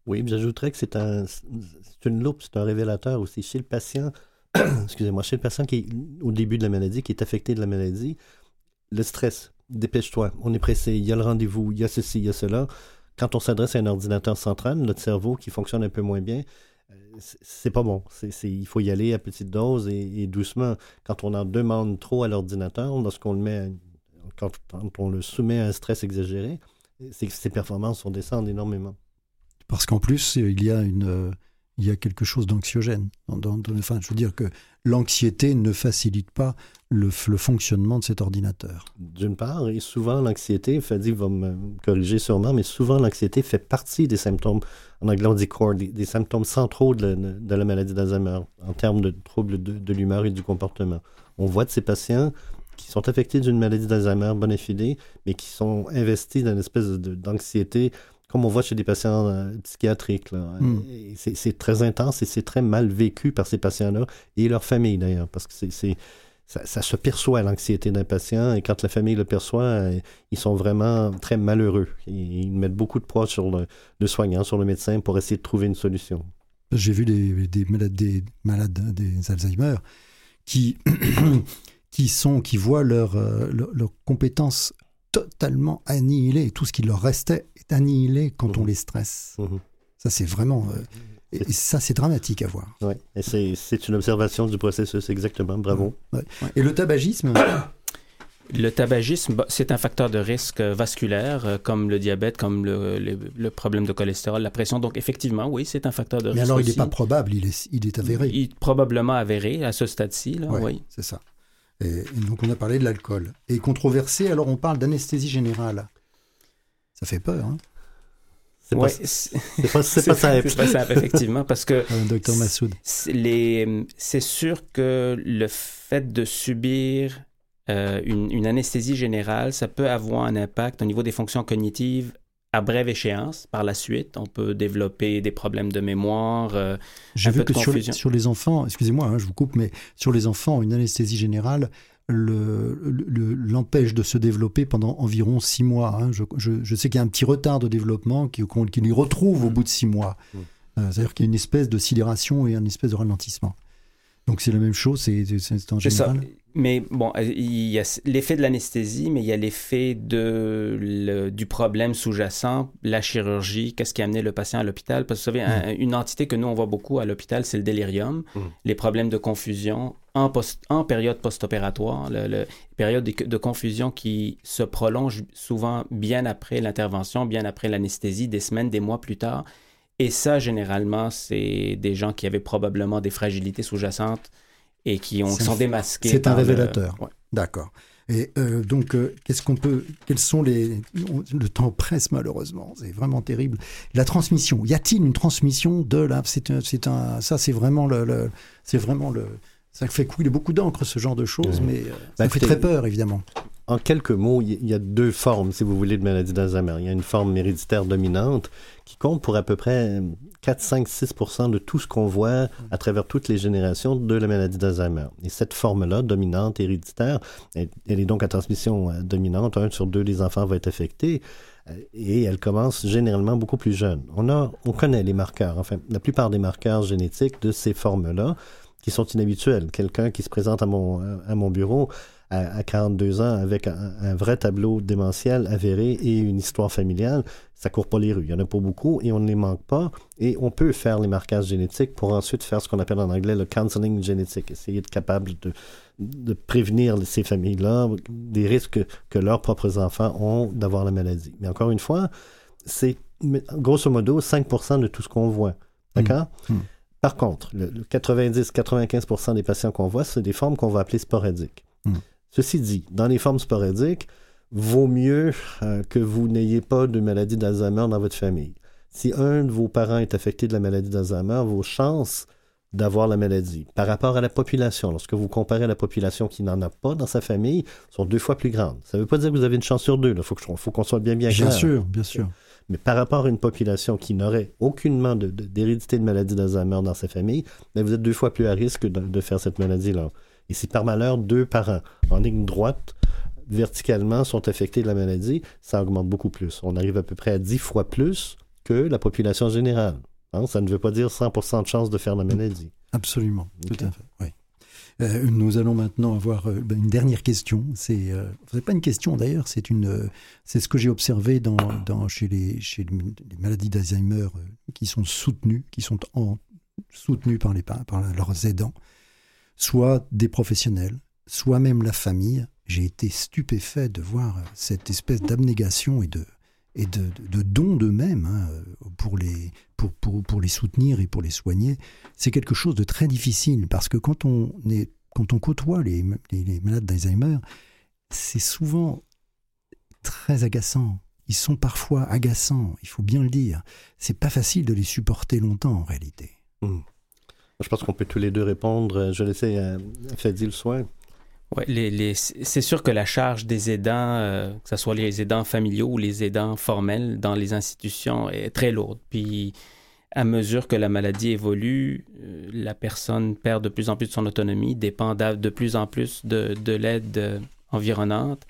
Oui, j'ajouterais que c'est un, une loupe, c'est un révélateur aussi. Chez le patient, [clears throat] excusez-moi, chez le patient qui est au début de la maladie, qui est affecté de la maladie, le stress, dépêche-toi, on est pressé, il y a le rendez-vous, il y a ceci, il y a cela. Quand on s'adresse à un ordinateur central, notre cerveau qui fonctionne un peu moins bien, euh, c'est pas bon. Il faut y aller à petite dose et, doucement. Quand on en demande trop à l'ordinateur, lorsqu'on le met, quand, on le soumet à un stress exagéré, ses performances vont descendre énormément. Parce qu'en plus, il y a une euh, il y a quelque chose d'anxiogène. Enfin, je veux dire que l'anxiété ne facilite pas le, fonctionnement de cet ordinateur. D'une part, et souvent l'anxiété, Fadi va me corriger sûrement, mais souvent l'anxiété fait partie des symptômes, en anglais on dit core, des, symptômes centraux de la, la maladie d'Alzheimer, en termes de troubles de, l'humeur et du comportement. On voit de ces patients qui sont affectés d'une maladie d'Alzheimer bonne mais qui sont investis dans une espèce d'anxiété comme on voit chez des patients euh, psychiatriques. Hmm. C'est très intense et c'est très mal vécu par ces patients-là et leur famille d'ailleurs, parce que c'est ça, se perçoit l'anxiété d'un patient et quand la famille le perçoit, euh, ils sont vraiment très malheureux. Ils, mettent beaucoup de poids sur le, soignant, sur le médecin pour essayer de trouver une solution. J'ai vu des, des, malades, des malades des Alzheimer qui, [coughs] qui, sont, qui voient leurs leur, leur compétences totalement annihilées. Tout ce qui leur restait est annihilé quand on mhm. les stresse. Mhm. Ça, c'est vraiment. Euh, et, ça, c'est dramatique à voir. Oui, et c'est une observation du processus, exactement. Bravo. Et le tabagisme? [coughs] Le tabagisme, bah, c'est un facteur de risque vasculaire, euh, comme le diabète, comme le, le, problème de cholestérol, la pression. Donc, effectivement, oui, c'est un facteur de risque. Mais alors, il n'est pas probable, il est, il est avéré. Il est probablement avéré à ce stade-ci, oui. C'est ça. Et, donc, on a parlé de l'alcool. Et controversé, alors on parle d'anesthésie générale. Ça fait peur, hein c'est pas, [laughs] pas, simple. C'est pas simple, effectivement, parce que. [laughs] Docteur Massoud. C'est sûr que le fait de subir euh, une, anesthésie générale, ça peut avoir un impact au niveau des fonctions cognitives à brève échéance. Par la suite, on peut développer des problèmes de mémoire. Euh, J'ai vu que sur les, sur les, enfants, excusez-moi, hein, je vous coupe, mais sur les enfants, une anesthésie générale l'empêche le, de se développer pendant environ six mois. Hein. Je, sais qu'il y a un petit retard de développement qui, qui lui retrouve au bout de six mois. Mmh. Euh, c'est-à-dire qu'il y a une espèce de sidération et une espèce de ralentissement. Donc c'est la même chose, c'est en général. Mais bon, euh, il y a l'effet de l'anesthésie, mais il y a l'effet de, du problème sous-jacent, la chirurgie, qu'est-ce qui a amené le patient à l'hôpital? Parce que vous savez, mm. une entité que nous, on voit beaucoup à l'hôpital, c'est le délirium, mm. les problèmes de confusion en, post, en période post-opératoire, le, période de, de, confusion qui se prolonge souvent bien après l'intervention, bien après l'anesthésie, des semaines, des mois plus tard. Et ça, généralement, c'est des gens qui avaient probablement des fragilités sous-jacentes et qui ont, sont démasqués. C'est un révélateur. D'accord. Et euh, donc, euh, qu'est-ce qu'on peut, quels sont les, le temps presse malheureusement, c'est vraiment terrible. La transmission, y a-t-il une transmission de là C'est un, c'est un, ça c'est vraiment le, c'est vraiment le, ça fait couler beaucoup d'encre ce genre de choses, mais euh, ça bah, fait très peur évidemment. En quelques mots, il y a deux formes, si vous voulez, de maladie d'Alzheimer. Il y a une forme héréditaire dominante qui compte pour à peu près 4, 5, 6 de tout ce qu'on voit à travers toutes les générations de la maladie d'Alzheimer. Et cette forme-là, dominante, héréditaire, elle, est donc à transmission euh, dominante. Un sur deux des enfants va être affecté euh, et elle commence généralement beaucoup plus jeune. On, a, on connaît les marqueurs, enfin, la plupart des marqueurs génétiques de ces formes-là qui sont inhabituels. Quelqu'un qui se présente à mon, à mon bureau à, 42 ans avec un, vrai tableau démentiel avéré et une histoire familiale, ça court pas les rues. Il y en a pas beaucoup et on ne les manque pas. Et on peut faire les marquages génétiques pour ensuite faire ce qu'on appelle en anglais le counseling génétique, essayer d'être capable de, de prévenir ces familles-là des risques que leurs propres enfants ont d'avoir la maladie. Mais encore une fois, c'est grosso modo 5% de tout ce qu'on voit. D'accord? Mmh. Mmh. Par contre, le, 90-95% des patients qu'on voit, c'est des formes qu'on va appeler sporadiques. Mmh. Ceci dit, dans les formes sporadiques, vaut mieux euh, que vous n'ayez pas de maladie d'Alzheimer dans votre famille. Si un de vos parents est affecté de la maladie d'Alzheimer, vos chances d'avoir la maladie par rapport à la population, lorsque vous comparez à la population qui n'en a pas dans sa famille, sont deux fois plus grandes. Ça ne veut pas dire que vous avez une chance sur deux. Il faut, qu'on soit bien bien clair. Bien sûr, bien sûr. Mais par rapport à une population qui n'aurait aucunement d'hérédité de, maladie d'Alzheimer dans sa famille, ben, vous êtes deux fois plus à risque de, faire cette maladie-là. Et si par malheur deux parents en ligne droite verticalement sont affectés de la maladie, ça augmente beaucoup plus. On arrive à peu près à dix fois plus que la population générale. Hein, ça ne veut pas dire 100% de chance de faire la maladie. Absolument, tout à fait. Oui. Euh, nous allons maintenant avoir euh, ben, une dernière question. C'est euh, pas une question d'ailleurs, c'est une c'est ce que j'ai observé dans, dans, chez les chez les maladies d'Alzheimer qui sont soutenues, qui sont en, soutenues par les par leurs aidants, soit des professionnels, soit même la famille. J'ai été stupéfait de voir cette espèce d'abnégation et de et de, de, dons d'eux-mêmes hein, pour, les, pour, pour, pour, les soutenir et pour les soigner, c'est quelque chose de très difficile parce que quand on, est, quand on côtoie les, les, malades d'Alzheimer, c'est souvent très agaçant. Ils sont parfois agaçants, il faut bien le dire. C'est pas facile de les supporter longtemps en réalité. Hmm. Je pense qu'on peut tous les deux répondre. Je laisse à Fadi le soin. Ouais, c'est sûr que la charge des aidants, euh, que ce soit les aidants familiaux ou les aidants formels dans les institutions, est très lourde. Puis, à mesure que la maladie évolue, euh, la personne perd de plus en plus de son autonomie, dépend de plus en plus de, de l'aide euh, environnante.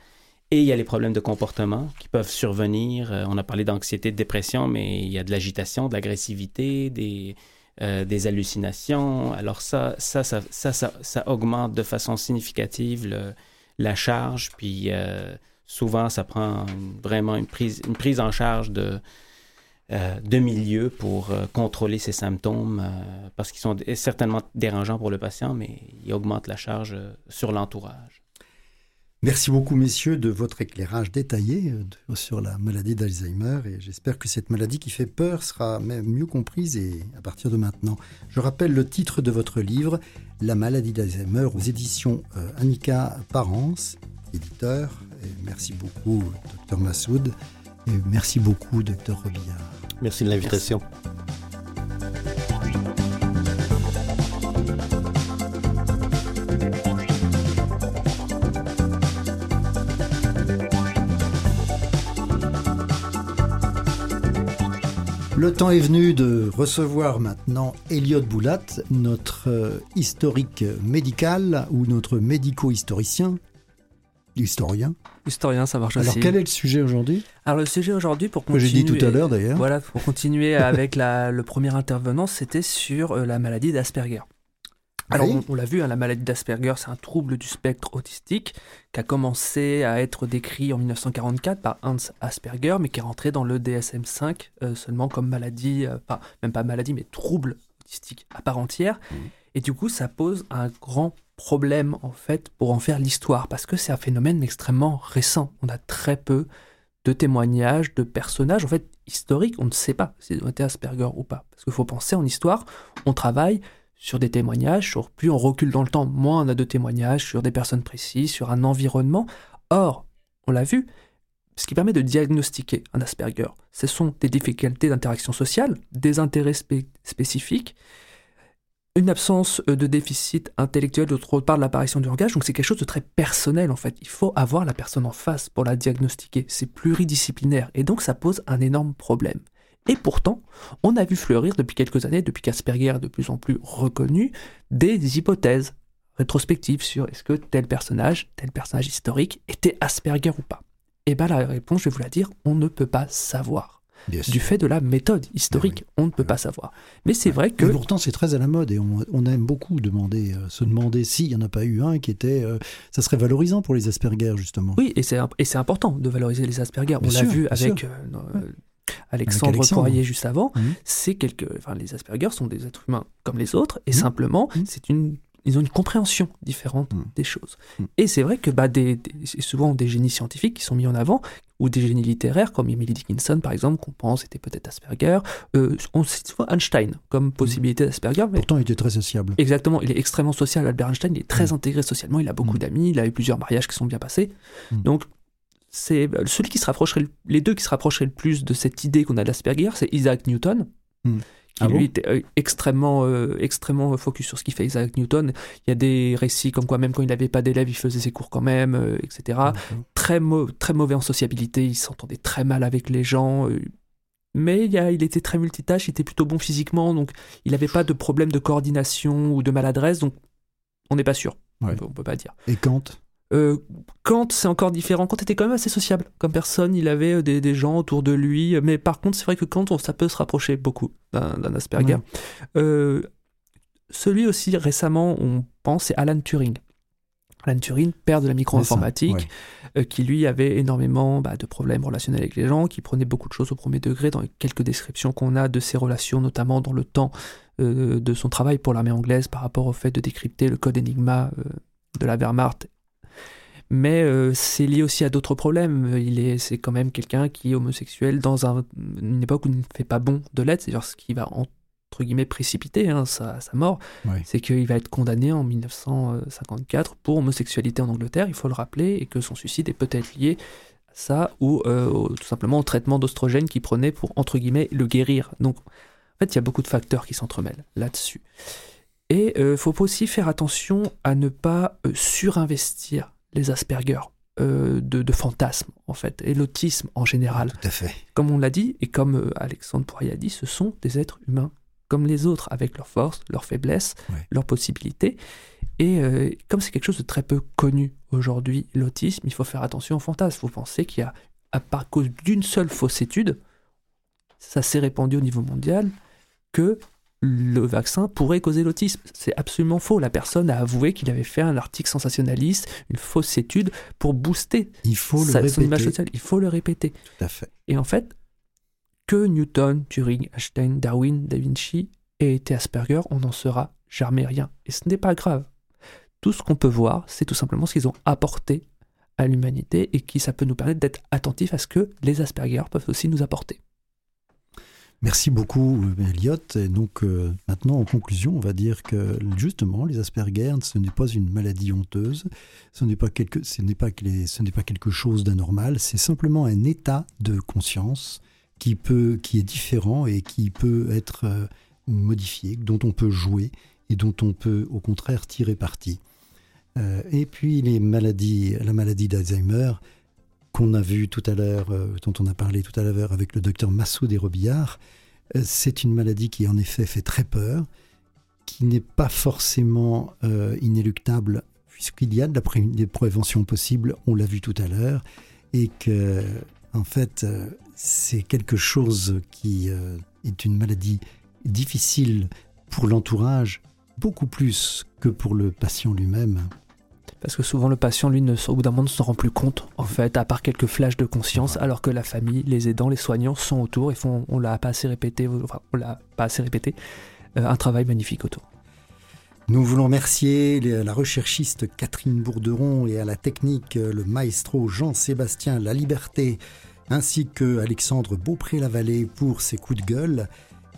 Et il y a les problèmes de comportement qui peuvent survenir. on a parlé d'anxiété, de dépression, mais il y a de l'agitation, de l'agressivité, des, euh, des hallucinations. Alors ça ça ça, ça, augmente de façon significative la charge, puis euh, souvent ça prend vraiment une prise, une prise en charge de, euh, de milieu pour contrôler ces symptômes, parce qu'ils sont certainement dérangeants pour le patient, mais ils augmentent la charge sur l'entourage. Merci beaucoup, messieurs, de votre éclairage détaillé euh, sur la maladie d'Alzheimer et j'espère que cette maladie qui fait peur sera même mieux comprise et à partir de maintenant. Je rappelle le titre de votre livre, La maladie d'Alzheimer aux éditions euh, Annika Parence, éditeur. merci beaucoup, docteur Massoud. Et merci beaucoup, docteur Robillard. Merci de l'invitation. Le temps est venu de recevoir maintenant Elliot Boulat, notre euh, historique médical ou notre médico-historicien. Historien. Historien, ça marche Alors, aussi. Alors, quel est le sujet aujourd'hui? Alors, le sujet aujourd'hui, pour continuer. J'ai dit tout à l'heure d'ailleurs. Voilà, pour continuer avec la, le premier intervenant, c'était sur euh, la maladie d'Asperger. Alors, on, l'a vu, hein, la maladie d'Asperger, c'est un trouble du spectre autistique qui a commencé à être décrit en 1944 par Hans Asperger, mais qui est rentré dans le DSM-5 euh, seulement comme maladie, euh, même pas maladie, mais trouble autistique à part entière. Mmh. Et du coup, ça pose un grand problème, en fait, pour en faire l'histoire, parce que c'est un phénomène extrêmement récent. On a très peu de témoignages de personnages, en fait, historiques. On ne sait pas s'ils ont été Asperger ou pas. Parce qu'il faut penser en histoire, on travaille sur des témoignages, plus on recule dans le temps, moins on a de témoignages sur des personnes précises, sur un environnement. Or, on l'a vu, ce qui permet de diagnostiquer un Asperger, ce sont des difficultés d'interaction sociale, des intérêts spécifiques, une absence euh, de déficit intellectuel d'autre part de l'apparition du langage, donc c'est quelque chose de très personnel en fait. Il faut avoir la personne en face pour la diagnostiquer, c'est pluridisciplinaire et donc ça pose un énorme problème. Et pourtant, on a vu fleurir depuis quelques années, depuis qu'Asperger est de plus en plus reconnu, des hypothèses rétrospectives sur est-ce que tel personnage, tel personnage historique était Asperger ou pas. Et eh bien la réponse, je vais vous la dire, on ne peut pas savoir. du fait de la méthode historique. On ne peut pas savoir. Mais c'est vrai que. pourtant, c'est très à la mode et on, aime beaucoup demander, euh, se demander s'il n'y en a pas eu un qui était. Euh, ça serait valorisant pour les Asperger, justement. Oui, et c'est important de valoriser les Asperger. on l'a vu avec. Alexandre, Poirier juste avant, mhm. c'est quelque, enfin, les Asperger sont des êtres humains comme les autres, et mhm. simplement, mhm. c'est une ils ont une compréhension différente des choses. Et c'est vrai que bah, des, souvent des génies scientifiques qui sont mis en avant, ou des génies littéraires, comme Emily Dickinson par exemple, qu'on pense était peut-être Asperger. Euh, on cite souvent Einstein comme mm. possibilité d'Asperger. Pourtant, il était très sociable. Exactement, il est extrêmement social. Albert Einstein, il est très intégré socialement, il a beaucoup d'amis, il a eu plusieurs mariages qui sont bien passés. Donc, c'est bah, celui qui se rapprocherait, les deux qui se rapprocheraient le plus de cette idée qu'on a d'Asperger, c'est Isaac Newton qui ah lui était euh, extrêmement, euh, extrêmement focus sur ce qu'il fait Isaac Newton. Il y a des récits comme quoi même quand il n'avait pas d'élèves, il faisait ses cours quand même, euh, etc. Très, très mauvais en sociabilité, il s'entendait très mal avec les gens. mais il, il était très multitâche, il était plutôt bon physiquement, donc il n'avait pas de problème de coordination ou de maladresse, donc on n'est pas sûr. On ne peut pas dire. Et Kant? Euh, Kant, c'est encore différent. Kant était quand même assez sociable comme personne. Il avait euh, des, gens autour de lui. Mais par contre, c'est vrai que Kant, ça peut se rapprocher beaucoup d'un Asperger. Euh, celui aussi récemment, on pense, c'est Alan Turing. Alan Turing, père de la micro-informatique, qui lui avait énormément bah, de problèmes relationnels avec les gens, qui prenait beaucoup de choses au premier degré dans quelques descriptions qu'on a de ses relations, notamment dans le temps de son travail pour l'armée anglaise par rapport au fait de décrypter le code Enigma de la Wehrmacht mais euh, c'est lié aussi à d'autres problèmes. Il est, c'est quand même quelqu'un qui est homosexuel dans une époque où il ne fait pas bon de l'être, c'est-à-dire ce qui va entre guillemets précipiter hein, sa, mort, c'est qu'il va être condamné en 1954 pour homosexualité en Angleterre, il faut le rappeler, et que son suicide est peut-être lié à ça ou euh, tout simplement au traitement d'ostrogène qu'il prenait pour entre guillemets le guérir. Donc en fait, il y a beaucoup de facteurs qui s'entremêlent là-dessus. Et il euh, faut aussi faire attention à ne pas surinvestir les Asperger. Euh, de, fantasmes, en fait, et l'autisme en général. Tout à fait. Comme on l'a dit, et comme euh, Alexandre Poirier a dit, ce sont des êtres humains, comme les autres, avec leurs forces, leurs faiblesses, leurs possibilités. Et euh, comme c'est quelque chose de très peu connu aujourd'hui, l'autisme, il faut faire attention aux fantasmes. Vous pensez qu'il y a, à part cause d'une seule fausse étude, ça s'est répandu au niveau mondial, que le vaccin pourrait causer l'autisme. C'est absolument faux. La personne a avoué qu'il avait fait un article sensationnaliste, une fausse étude pour booster Il faut le répéter. image sociale. Il faut le répéter. Tout à fait. Et en fait, que Newton, Turing, Einstein, Darwin, Da Vinci aient été Asperger, on n'en saura jamais rien. Et ce n'est pas grave. Tout ce qu'on peut voir, c'est tout simplement ce qu'ils ont apporté à l'humanité et qui ça peut nous permettre d'être attentifs à ce que les Asperger peuvent aussi nous apporter. Merci beaucoup, Elliot. Et donc, euh, maintenant, en conclusion, on va dire que justement, les Asperger, ce n'est pas une maladie honteuse, ce n'est pas quelque, pas, pas quelque chose d'anormal, c'est simplement un état de conscience qui peut, qui est différent et qui peut être euh, modifié, dont on peut jouer et dont on peut, au contraire, tirer parti. Euh, et puis, les maladies, la maladie d'Alzheimer, qu'on a vu tout à l'heure, euh, dont on a parlé tout à l'heure avec le docteur Massoud et Robillard, euh, c'est une maladie qui en effet fait très peur, qui n'est pas forcément euh, inéluctable puisqu'il y a de des préventions possibles, on l'a vu tout à l'heure, et que en fait c'est quelque chose qui est une maladie difficile pour l'entourage, beaucoup plus que pour le patient lui-même. Parce que souvent le patient, lui, ne, au bout d'un moment, ne se rend plus compte, en fait, à part quelques flashs de conscience, alors que la famille, les aidants, les soignants sont autour et font, on l'a pas assez répété, enfin, on l'a pas assez répété, euh, un travail magnifique autour. Nous voulons remercier la recherchiste Catherine Bourderon et à la technique le maestro Jean-Sébastien La Liberté, ainsi que Alexandre Beaupré-Lavallée pour ses coups de gueule.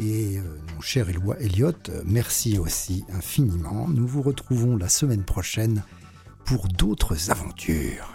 Et euh, mon cher Eloi Elliot, merci aussi infiniment. Nous vous retrouvons la semaine prochaine pour d'autres aventures.